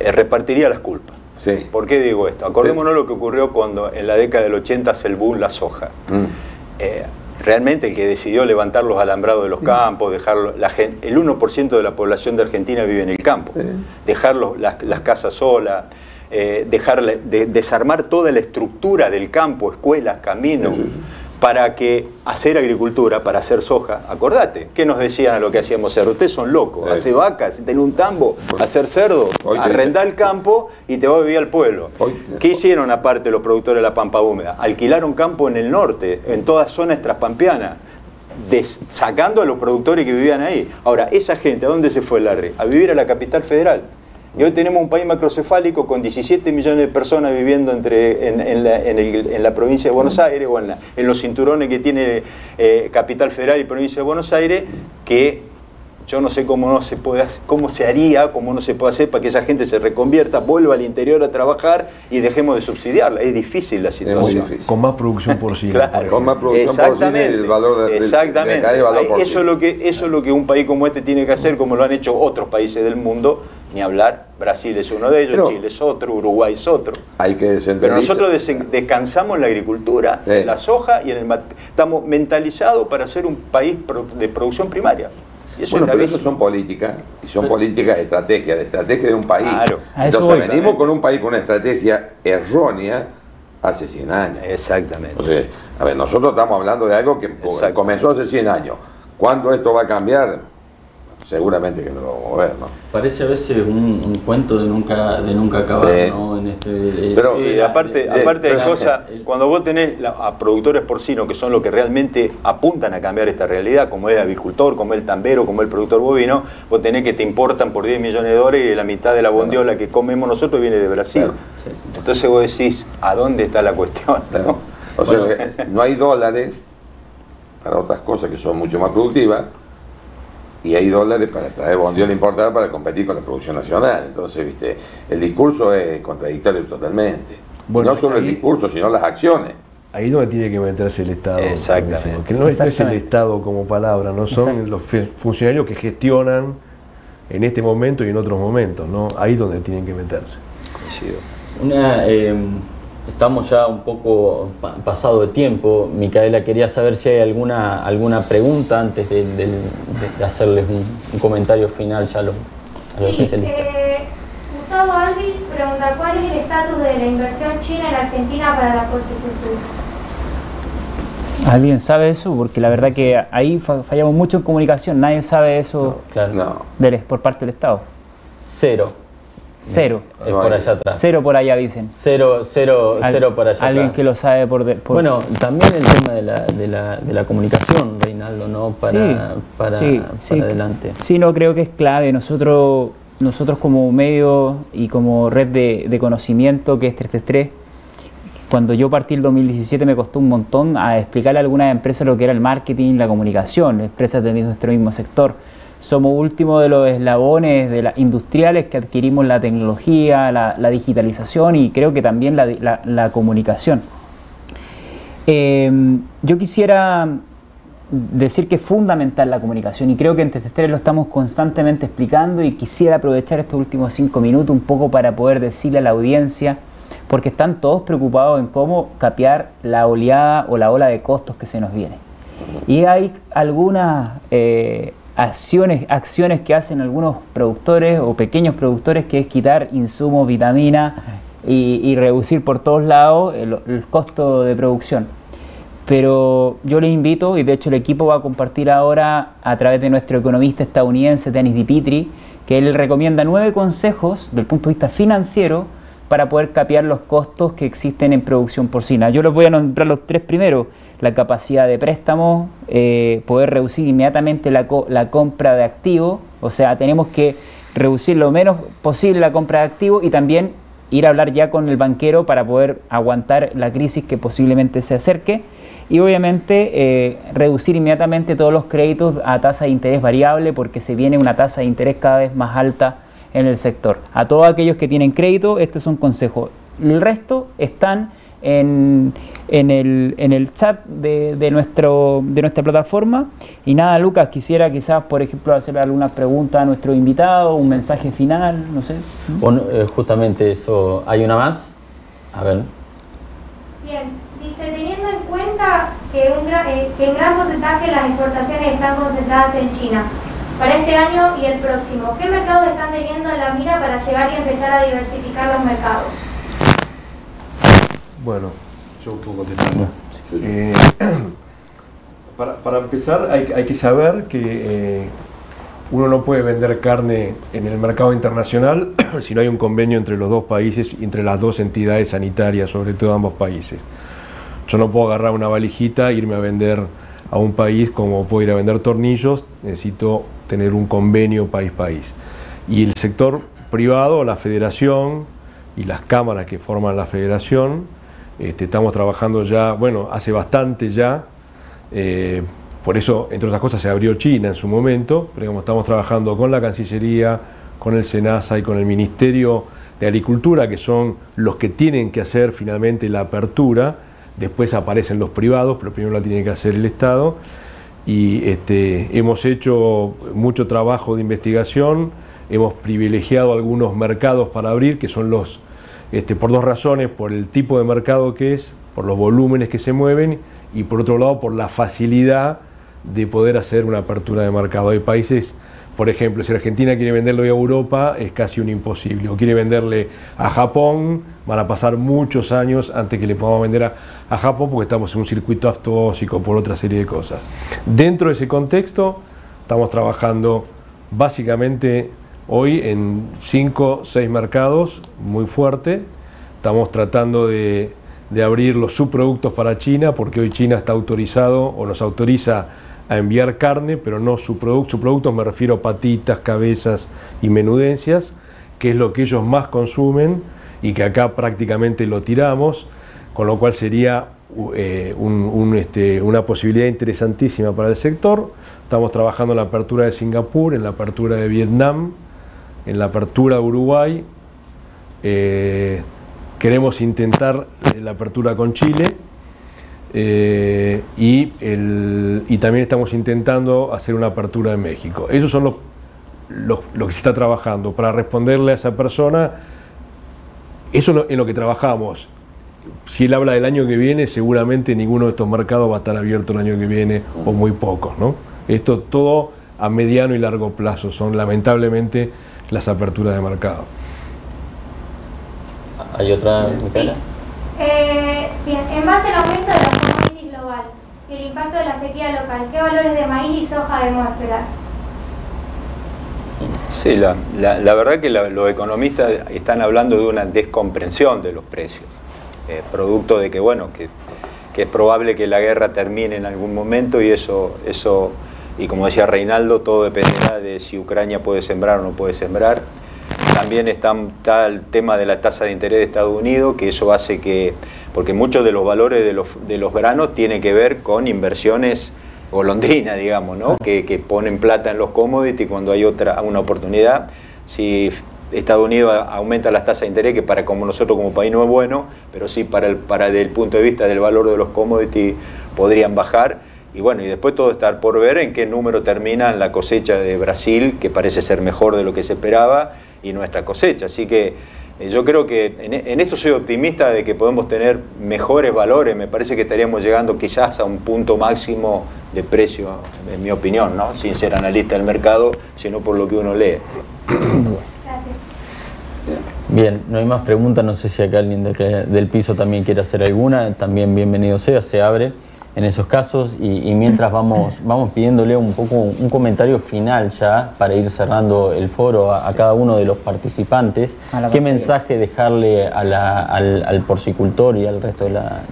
eh, repartiría las culpas. Sí. ¿Por qué digo esto? Acordémonos lo que ocurrió cuando en la década del 80 hace el boom la soja. Mm. Eh, realmente el que decidió levantar los alambrados de los campos, dejarlo, la gen- el 1% de la población de Argentina vive en el campo, Sí. dejar los- las, las casas solas, eh, dejar de- desarmar toda la estructura del campo, escuelas, caminos, Sí, sí, sí. Para que hacer agricultura, para hacer soja, acordate, ¿qué nos decían a lo que hacíamos cerdo? Ustedes son locos, hace vacas, tener un tambo, hacer cerdo, arrendar el campo y te va a vivir al pueblo. ¿Qué hicieron aparte los productores de la pampa húmeda? Alquilaron campo en el norte, en toda zona extraspampeana. sacando a los productores que vivían ahí. Ahora, esa gente, ¿a dónde se fue Larry? A vivir a la capital federal. Y hoy tenemos un país macrocefálico con 17 millones de personas viviendo entre, en, la, provincia de Buenos Aires o en, los cinturones que tiene eh, Capital Federal y provincia de Buenos Aires, que yo no sé cómo no se puede cómo se haría, cómo no se puede hacer para que esa gente se reconvierta, vuelva al interior a trabajar y dejemos de subsidiarla. Es difícil la situación. Con más producción por sí. Con más producción exactamente, el valor de, exactamente. eso es lo que eso es lo que un país como este tiene que hacer, como lo han hecho otros países del mundo. Ni hablar, Brasil es uno de ellos, Chile es otro, Uruguay es otro. Hay que Pero nosotros descansamos en la agricultura, en la soja y en el estamos mentalizados para ser un país de producción primaria bueno, pero eso son políticas, y son políticas de estrategia, de estrategia de un país. Entonces venimos con un país con una estrategia errónea hace 100 años. Exactamente. a ver, nosotros estamos hablando de algo que comenzó hace 100 años. ¿Cuándo esto va a cambiar? Seguramente que no lo vamos a ver, ¿no? Parece a veces un, cuento de nunca, de nunca acabar, ¿no? En este, pero y aparte, aparte de cosas, cuando vos tenés a productores porcinos que son los que realmente apuntan a cambiar esta realidad, como el avicultor, como el tambero, como el productor bovino, vos tenés que te importan por 10 millones de dólares y la mitad de la bondiola que comemos nosotros viene de Brasil. Entonces vos decís, ¿a dónde está la cuestión? O sea, no hay dólares para otras cosas que son mucho más productivas y hay dólares para traer bondiola importada para competir con la producción nacional. Entonces, viste, el discurso es contradictorio totalmente. no solo el discurso, sino las acciones. Ahí es donde tiene que meterse el Estado. Exactamente. Que no es, el Estado como palabra, no son los funcionarios que gestionan en este momento y en otros momentos, ¿no? Ahí es donde tienen que meterse. Coincido. Una, eh, Estamos ya un poco pasado de tiempo. Micaela, quería saber si hay alguna, alguna pregunta antes de, hacerles un, comentario final ya a los, especialistas. Eh, Gustavo Alvis pregunta, ¿cuál es el estatus de la inversión china en Argentina para la porcicultura? ¿Alguien sabe eso? Porque la verdad que ahí fallamos mucho en comunicación. Nadie sabe eso por parte del Estado. Cero. Cero. Es por allá atrás. Cero por allá, dicen. Cero, cero, cero por allá Alguien que lo sabe por, Bueno, también el tema de la, de la, de la comunicación, Reinaldo, ¿no? Para, para, sí, para adelante. Sí, no, creo que es clave. Nosotros, nosotros como medio y como red de, de conocimiento que es 333, cuando yo partí el 2017 me costó un montón a explicarle a algunas empresas lo que era el marketing, la comunicación, empresas de nuestro mismo sector somos último de los eslabones de las industriales que adquirimos la tecnología, la, digitalización y creo que también la, comunicación. Em, yo quisiera decir que es fundamental la comunicación y creo que en TC3 lo estamos constantemente explicando y quisiera aprovechar estos últimos cinco minutos un poco para poder decirle a la audiencia, porque están todos preocupados en cómo capear la oleada o la ola de costos que se nos viene. Y hay algunas eh, acciones, acciones que hacen algunos productores o pequeños productores, que es quitar insumos, vitaminas y, reducir por todos lados el, costo de producción. Pero yo les invito, y de hecho el equipo va a compartir ahora a través de nuestro economista estadounidense, Dennis DiPitri, que él recomienda nueve consejos del punto de vista financiero para poder capear los costos que existen en producción porcina. Yo les voy a nombrar los tres primeros. La capacidad de préstamo, eh, poder reducir inmediatamente la, la compra de activos, o sea, tenemos que reducir lo menos posible la compra de activos y también ir a hablar ya con el banquero para poder aguantar la crisis que posiblemente se acerque y obviamente eh, reducir inmediatamente todos los créditos a tasa de interés variable porque se viene una tasa de interés cada vez más alta en el sector. A todos aquellos que tienen crédito, este es un consejo. El resto están en, en, el, en el chat de, de, nuestro, de nuestra plataforma. Y nada, Lucas, quisiera quizás, por ejemplo, hacer alguna pregunta a nuestro invitado, un mensaje final, no sé. Eh, justamente eso, ¿hay una más? A ver. Bien, dice, teniendo en cuenta que un gran, eh, que en gran porcentaje las exportaciones están concentradas en China, para este año y el próximo? ¿Qué mercados están teniendo en la mira para llegar y empezar a diversificar los mercados? Bueno, yo puedo contestar. Eh, para, empezar, hay, que saber que eh, uno no puede vender carne en el mercado internacional si no hay un convenio entre los dos países, entre las dos entidades sanitarias, sobre todo ambos países. Yo no puedo agarrar una valijita e irme a vender a un país como puedo ir a vender tornillos, necesito tener un convenio país-país. Y el sector privado, la federación y las cámaras que forman la federación, este, estamos trabajando ya, bueno, hace bastante ya, eh, por eso, entre otras cosas, se abrió China en su momento, pero como estamos trabajando con la Cancillería, con el SENASA y con el Ministerio de Agricultura, que son los que tienen que hacer finalmente la apertura, después aparecen los privados, pero primero la tiene que hacer el Estado, y este, hemos hecho mucho trabajo de investigación, hemos privilegiado algunos mercados para abrir, que son los, este, por dos razones, por el tipo de mercado que es, por los volúmenes que se mueven, y por otro lado por la facilidad de poder hacer una apertura de mercado. Hay países, por ejemplo, si Argentina quiere venderlo a Europa, es casi un imposible. O quiere venderle a Japón, van a pasar muchos años antes que le podamos vender a, Japón porque estamos en un circuito aftóxico por otra serie de cosas. Dentro de ese contexto, estamos trabajando básicamente hoy en cinco, seis mercados muy fuerte. Estamos tratando de, abrir los subproductos para China, porque hoy China está autorizado o nos autoriza a enviar carne, pero no. Su producto me refiero a patitas, cabezas y menudencias, que es lo que ellos más consumen y que acá prácticamente lo tiramos, con lo cual sería eh, este, una posibilidad interesantísima para el sector. Estamos trabajando en la apertura de Singapur, en la apertura de Vietnam, en la apertura de Uruguay. Eh, queremos intentar la apertura con Chile eh, y, y, también estamos intentando hacer una apertura en México. Esos son los, lo que se está trabajando. Para responderle a esa persona, eso es en lo que trabajamos. Si él habla del año que viene, seguramente ninguno de estos mercados va a estar abierto el año que viene o muy pocos. ¿no? Esto todo a mediano y largo plazo son lamentablemente las aperturas de mercado. ¿Hay otra, Micaela? Eh, bien, en base al aumento de los commodities global y el impacto de la sequía local, ¿qué valores de maíz y soja debemos esperar? Sí, la, la, verdad que los economistas están hablando de una descomprensión de los precios, eh, producto de que, bueno, que, que, es probable que la guerra termine en algún momento y eso, eso, y como decía Reinaldo, todo dependerá de si Ucrania puede sembrar o no puede sembrar. También está, el tema de la tasa de interés de Estados Unidos, que eso hace que, porque muchos de los valores de los, de los granos tienen que ver con inversiones golondrinas, digamos, ¿no? que, que ponen plata en los commodities cuando hay otra, una oportunidad. Si Estados Unidos aumenta las tasas de interés, que para como nosotros como país no es bueno, pero sí para el, para el punto de vista del valor de los commodities podrían bajar. Y bueno, y después todo estar por ver en qué número termina la cosecha de Brasil, que parece ser mejor de lo que se esperaba, y nuestra cosecha. Así que eh, yo creo que en, esto soy optimista de que podemos tener mejores valores. Me parece que estaríamos llegando quizás a un punto máximo de precio, en mi opinión, ¿no? sin ser analista del mercado, sino por lo que uno lee. Bien, no hay más preguntas, no sé si acá alguien del piso también quiere hacer alguna, también bienvenido sea, se abre en esos casos y, mientras vamos, vamos pidiéndole un poco un comentario final ya para ir cerrando el foro a, cada uno de los participantes, ¿qué mensaje dejarle al, porcicultor y al resto de la,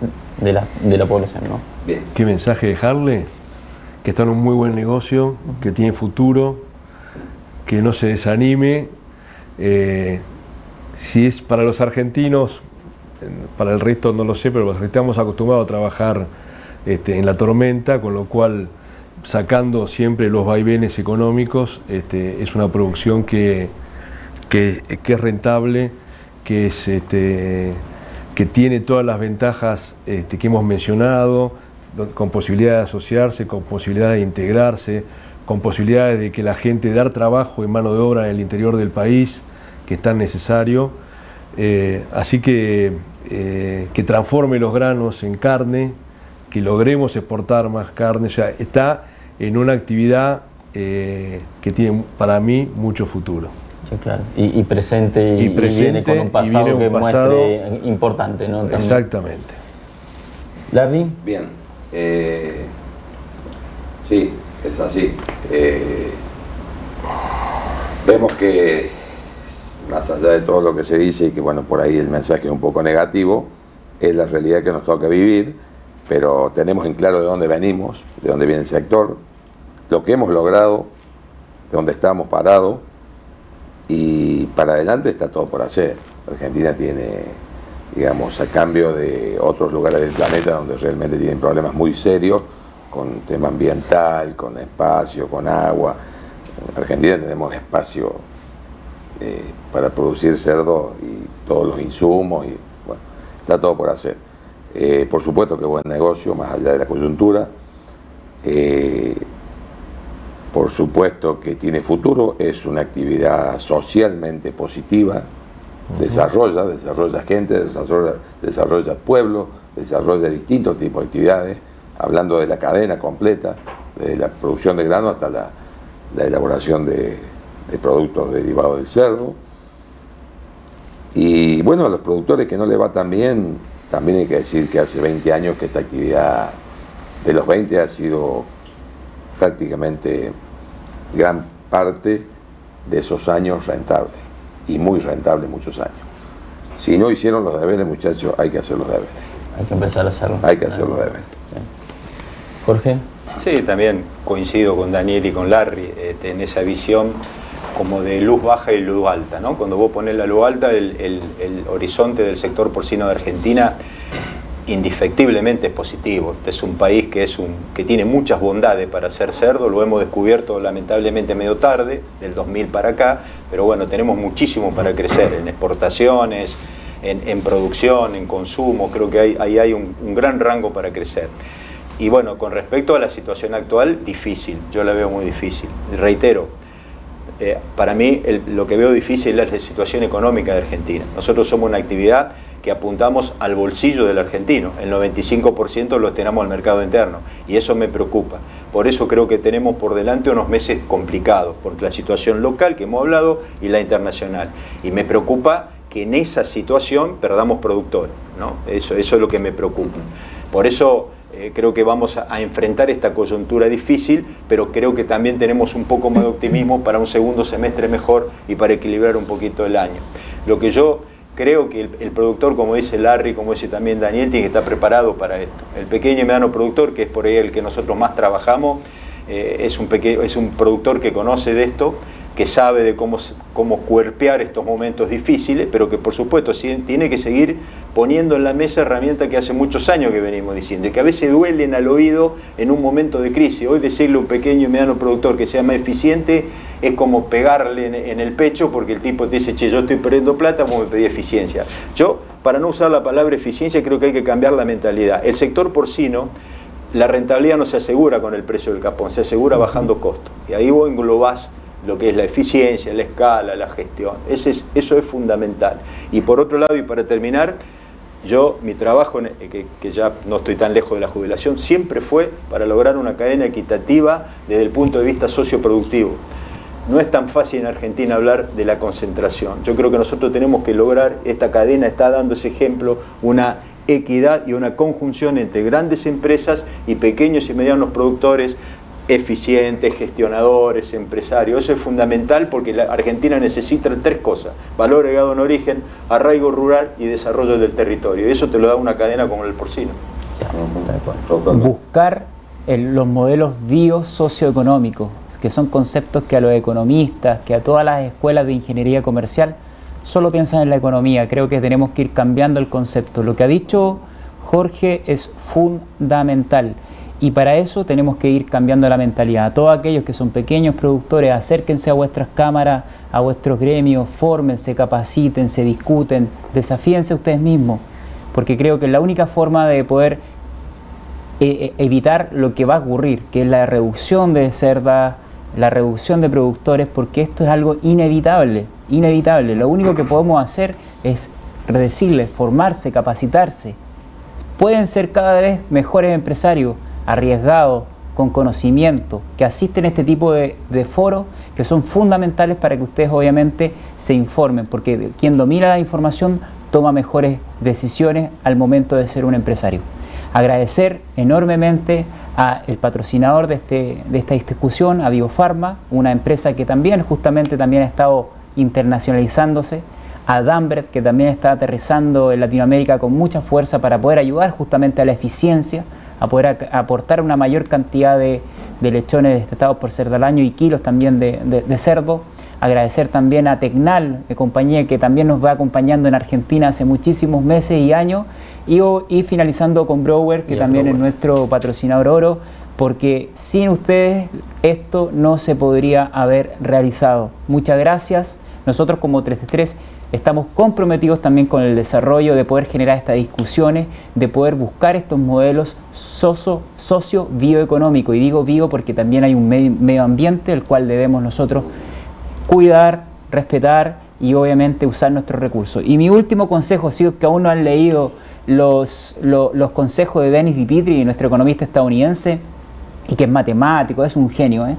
de la, población? ¿no? ¿Qué mensaje dejarle? Que está en un muy buen negocio, que tiene futuro, que no se desanime. Eh, si es para los argentinos, para el resto no lo sé, pero los estamos acostumbrados a trabajar este, en la tormenta, con lo cual sacando siempre los vaivenes económicos, este, es una producción que, que, es rentable, que, es, este, que tiene todas las ventajas que hemos mencionado, con posibilidad de asociarse, con posibilidad de integrarse, con posibilidades de que la gente dar trabajo y mano de obra en el interior del país, que es tan necesario. Eh, así que eh, que transforme los granos en carne, que logremos exportar más carne, o sea, está en una actividad eh, que tiene para mí mucho futuro. Sí, claro. Y, presente y, viene con un pasado que muestre importante, ¿no? Exactamente. Larry. Bien. Eh, sí, es así. Eh, vemos que más allá de todo lo que se dice y que bueno, por ahí el mensaje es un poco negativo, es la realidad que nos toca vivir pero tenemos en claro de dónde venimos, de dónde viene el sector, lo que hemos logrado, de dónde estamos parados y para adelante está todo por hacer. Argentina tiene, digamos, a cambio de otros lugares del planeta donde realmente tienen problemas muy serios con tema ambiental, con espacio, con agua. En Argentina tenemos espacio eh, para producir cerdo y todos los insumos y bueno, está todo por hacer. Eh, por supuesto que buen negocio, más allá de la coyuntura. Eh, por supuesto que tiene futuro, es una actividad socialmente positiva, desarrolla, desarrolla gente, desarrolla, desarrolla pueblo, desarrolla distintos tipos de actividades, hablando de la cadena completa, de la producción de grano hasta la, elaboración de, productos derivados del cerdo. Y bueno, a los productores que no le va tan bien, también hay que decir que hace 20 años que esta actividad de los 20 ha sido prácticamente gran parte de esos años rentable y muy rentable muchos años. Si no hicieron los deberes, muchachos, hay que hacer los deberes. Hay que empezar a hacerlo. Hay que hacer los deberes. Jorge. Sí, también coincido con Daniel y con Larry este, en esa visión como de luz baja y luz alta. ¿no? Cuando vos pones la luz alta, el, horizonte del sector porcino de Argentina indefectiblemente es positivo. Este es un país que, es un, que tiene muchas bondades para ser cerdo, lo hemos descubierto lamentablemente medio tarde, del 2000 para acá, pero bueno, tenemos muchísimo para crecer en exportaciones, en, producción, en consumo, creo que ahí hay, hay un, gran rango para crecer. Y bueno, con respecto a la situación actual, difícil, yo la veo muy difícil. reitero, eh, para mí lo que veo difícil es la situación económica de Argentina. Nosotros somos una actividad que apuntamos al bolsillo del argentino. El 95% lo tenemos al mercado interno y eso me preocupa. Por eso creo que tenemos por delante unos meses complicados, por la situación local que hemos hablado y la internacional. Y me preocupa que en esa situación perdamos productores. ¿no? Eso, eso es lo que me preocupa. Por eso eh, creo que vamos a, enfrentar esta coyuntura difícil, pero creo que también tenemos un poco más de optimismo para un segundo semestre mejor y para equilibrar un poquito el año. Lo que yo creo que el, productor, como dice Larry, como dice también Daniel, tiene que estar preparado para esto. El pequeño y mediano productor, que es por ahí el que nosotros más trabajamos, eh, es, un es un productor que conoce de esto que sabe de cómo, cómo cuerpear estos momentos difíciles, pero que por supuesto tiene que seguir poniendo en la mesa herramientas que hace muchos años que venimos diciendo, y que a veces duelen al oído en un momento de crisis. Hoy decirle a un pequeño y mediano productor que sea más eficiente es como pegarle en, el pecho porque el tipo te dice, che, yo estoy perdiendo plata, vos me pedí eficiencia. Yo, para no usar la palabra eficiencia, creo que hay que cambiar la mentalidad. El sector porcino, la rentabilidad no se asegura con el precio del capón, se asegura bajando costos. Y ahí vos englobás lo que es la eficiencia, la escala, la gestión. Ese es, eso es fundamental. Y por otro lado, y para terminar, yo, mi trabajo, que, que, ya no estoy tan lejos de la jubilación, siempre fue para lograr una cadena equitativa desde el punto de vista socioproductivo. No es tan fácil en Argentina hablar de la concentración. Yo creo que nosotros tenemos que lograr, esta cadena está dando ese ejemplo, una equidad y una conjunción entre grandes empresas y pequeños y medianos productores eficientes, gestionadores, empresarios. Eso es fundamental porque la Argentina necesita tres cosas, valor agregado en origen, arraigo rural y desarrollo del territorio. Y eso te lo da una cadena como el porcino. Buscar los modelos bio-socioeconómicos, que son conceptos que a los economistas, que a todas las escuelas de ingeniería comercial, solo piensan en la economía. Creo que tenemos que ir cambiando el concepto. Lo que ha dicho Jorge es fundamental y para eso tenemos que ir cambiando la mentalidad. A todos aquellos que son pequeños productores, acérquense a vuestras cámaras, a vuestros gremios, fórmense, capacítense, discuten, desafíense ustedes mismos, porque creo que la única forma de poder eh, eh, evitar lo que va a ocurrir, que es la reducción de cerdas, la reducción de productores, porque esto es algo inevitable, inevitable. Lo único que podemos hacer es decirles, formarse, capacitarse. Pueden ser cada vez mejores empresarios, arriesgados, con conocimiento, que asisten a este tipo de, foros que son fundamentales para que ustedes obviamente se informen, porque quien domina la información toma mejores decisiones al momento de ser un empresario. Agradecer enormemente al patrocinador de, este, de esta discusión, a Biofarma, una empresa que también justamente también ha estado internacionalizándose, a Dambret, que también está aterrizando en Latinoamérica con mucha fuerza para poder ayudar justamente a la eficiencia, a poder aportar una mayor cantidad de, lechones destetados por cerdo al año y kilos también de, cerdo. Agradecer también a Tecnal, de compañía que también nos va acompañando en Argentina hace muchísimos meses y años. Y, y finalizando con Brower, que también es nuestro patrocinador oro, porque sin ustedes esto no se podría haber realizado. Muchas gracias. Nosotros como 333 estamos comprometidos también con el desarrollo de poder generar estas discusiones, de poder buscar estos modelos socio-bioeconómicos. Y digo bio porque también hay un medio ambiente el cual debemos nosotros cuidar, respetar y obviamente usar nuestros recursos. Y mi último consejo, si que aún no han leído los, los, consejos de Dennis DiPitri, nuestro economista estadounidense, y que es matemático, es un genio, ¿eh?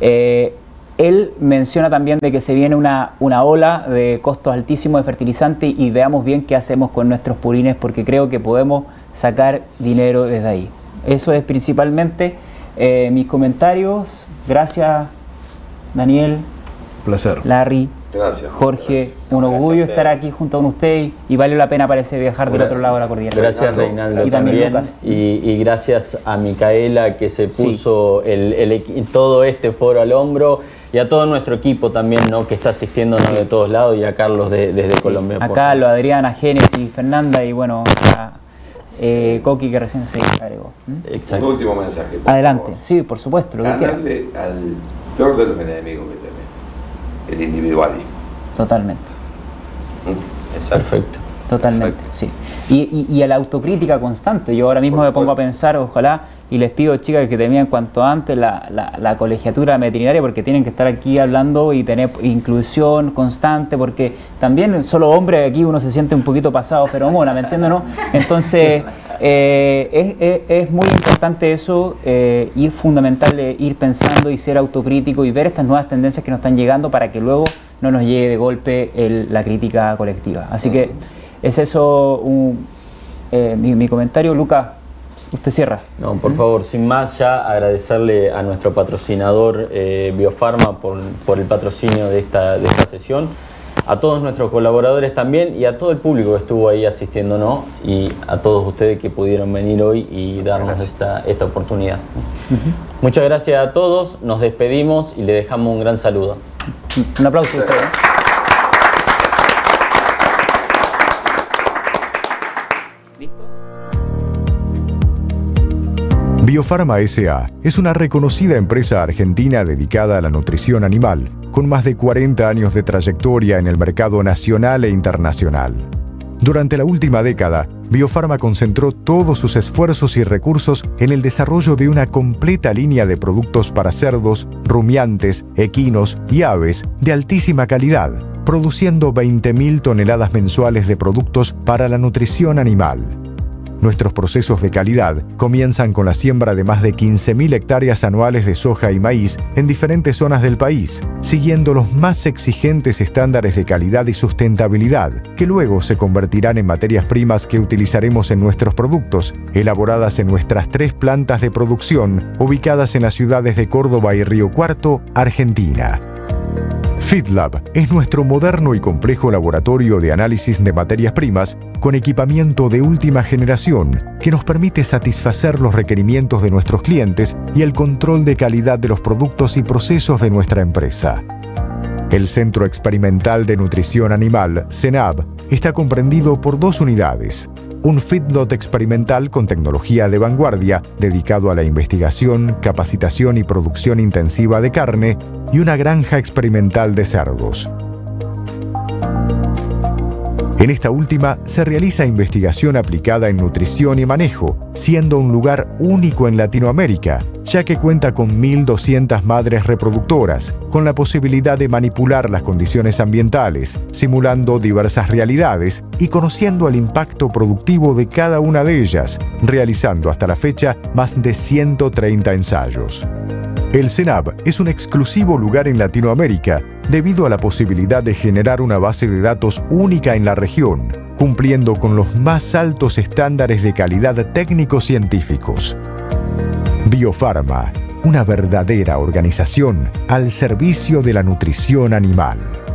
Eh, él menciona también de que se viene una, una ola de costos altísimos de fertilizante y veamos bien qué hacemos con nuestros purines porque creo que podemos sacar dinero desde ahí. Eso es principalmente eh, mis comentarios. Gracias, Daniel. Placer. Larry. Gracias. Jorge, un orgullo estar aquí junto con usted y vale la pena parece viajar del otro lado de la cordillera. Gracias Reinaldo y también, y, gracias a Micaela que se puso el, todo este foro al hombro y a todo nuestro equipo también, ¿no? que está asistiendo de todos lados, y a Carlos desde Colombia. A Carlos, Adriana, Génesis, Fernanda y bueno, a eh, Coqui que recién se agregó. Un último mensaje. Adelante, sí, por supuesto. Lo al peor de los enemigos que tenemos, el individualismo. Totalmente. Es perfecto. Totalmente, sí. Y, y, a la autocrítica constante. Yo ahora mismo me pongo a pensar, ojalá, y les pido, chicas, que terminen cuanto antes la, la, colegiatura veterinaria, porque tienen que estar aquí hablando y tener inclusión constante, porque también solo hombre aquí uno se siente un poquito pasado, pero bueno, ¿me entiendes, no? Entonces, eh, es, muy importante eso eh, y es fundamental ir pensando y ser autocrítico y ver estas nuevas tendencias que nos están llegando para que luego no nos llegue de golpe la crítica colectiva. Así que es eso eh, mi, comentario. Lucas, usted cierra. No, por favor, sin más, ya agradecerle a nuestro patrocinador eh, Biofarma por, por, el patrocinio de esta, de esta sesión, a todos nuestros colaboradores también y a todo el público que estuvo ahí asistiéndonos y a todos ustedes que pudieron venir hoy y darnos esta, esta oportunidad. Muchas gracias a todos, nos despedimos y le dejamos un gran saludo. Un aplauso a ustedes. Biofarma SA es una reconocida empresa argentina dedicada a la nutrición animal, con más de 40 años de trayectoria en el mercado nacional e internacional. Durante la última década, Biofarma concentró todos sus esfuerzos y recursos en el desarrollo de una completa línea de productos para cerdos, rumiantes, equinos y aves de altísima calidad, produciendo 20.000 toneladas mensuales de productos para la nutrición animal. Nuestros procesos de calidad comienzan con la siembra de más de 15.000 hectáreas anuales de soja y maíz en diferentes zonas del país, siguiendo los más exigentes estándares de calidad y sustentabilidad, que luego se convertirán en materias primas que utilizaremos en nuestros productos, elaboradas en nuestras tres plantas de producción, ubicadas en las ciudades de Córdoba y Río Cuarto, Argentina. FitLab es nuestro moderno y complejo laboratorio de análisis de materias primas con equipamiento de última generación que nos permite satisfacer los requerimientos de nuestros clientes y el control de calidad de los productos y procesos de nuestra empresa. El Centro Experimental de Nutrición Animal, CENAB, está comprendido por dos unidades, un feedlot experimental con tecnología de vanguardia dedicado a la investigación, capacitación y producción intensiva de carne y una granja experimental de cerdos. En esta última se realiza investigación aplicada en nutrición y manejo, siendo un lugar único en Latinoamérica, ya que cuenta con 1.200 madres reproductoras, con la posibilidad de manipular las condiciones ambientales, simulando diversas realidades y conociendo el impacto productivo de cada una de ellas, realizando hasta la fecha más de 130 ensayos. El CENAB es un exclusivo lugar en Latinoamérica debido a la posibilidad de generar una base de datos única en la región, cumpliendo con los más altos estándares de calidad técnicos científicos. Biofarma, una verdadera organización al servicio de la nutrición animal.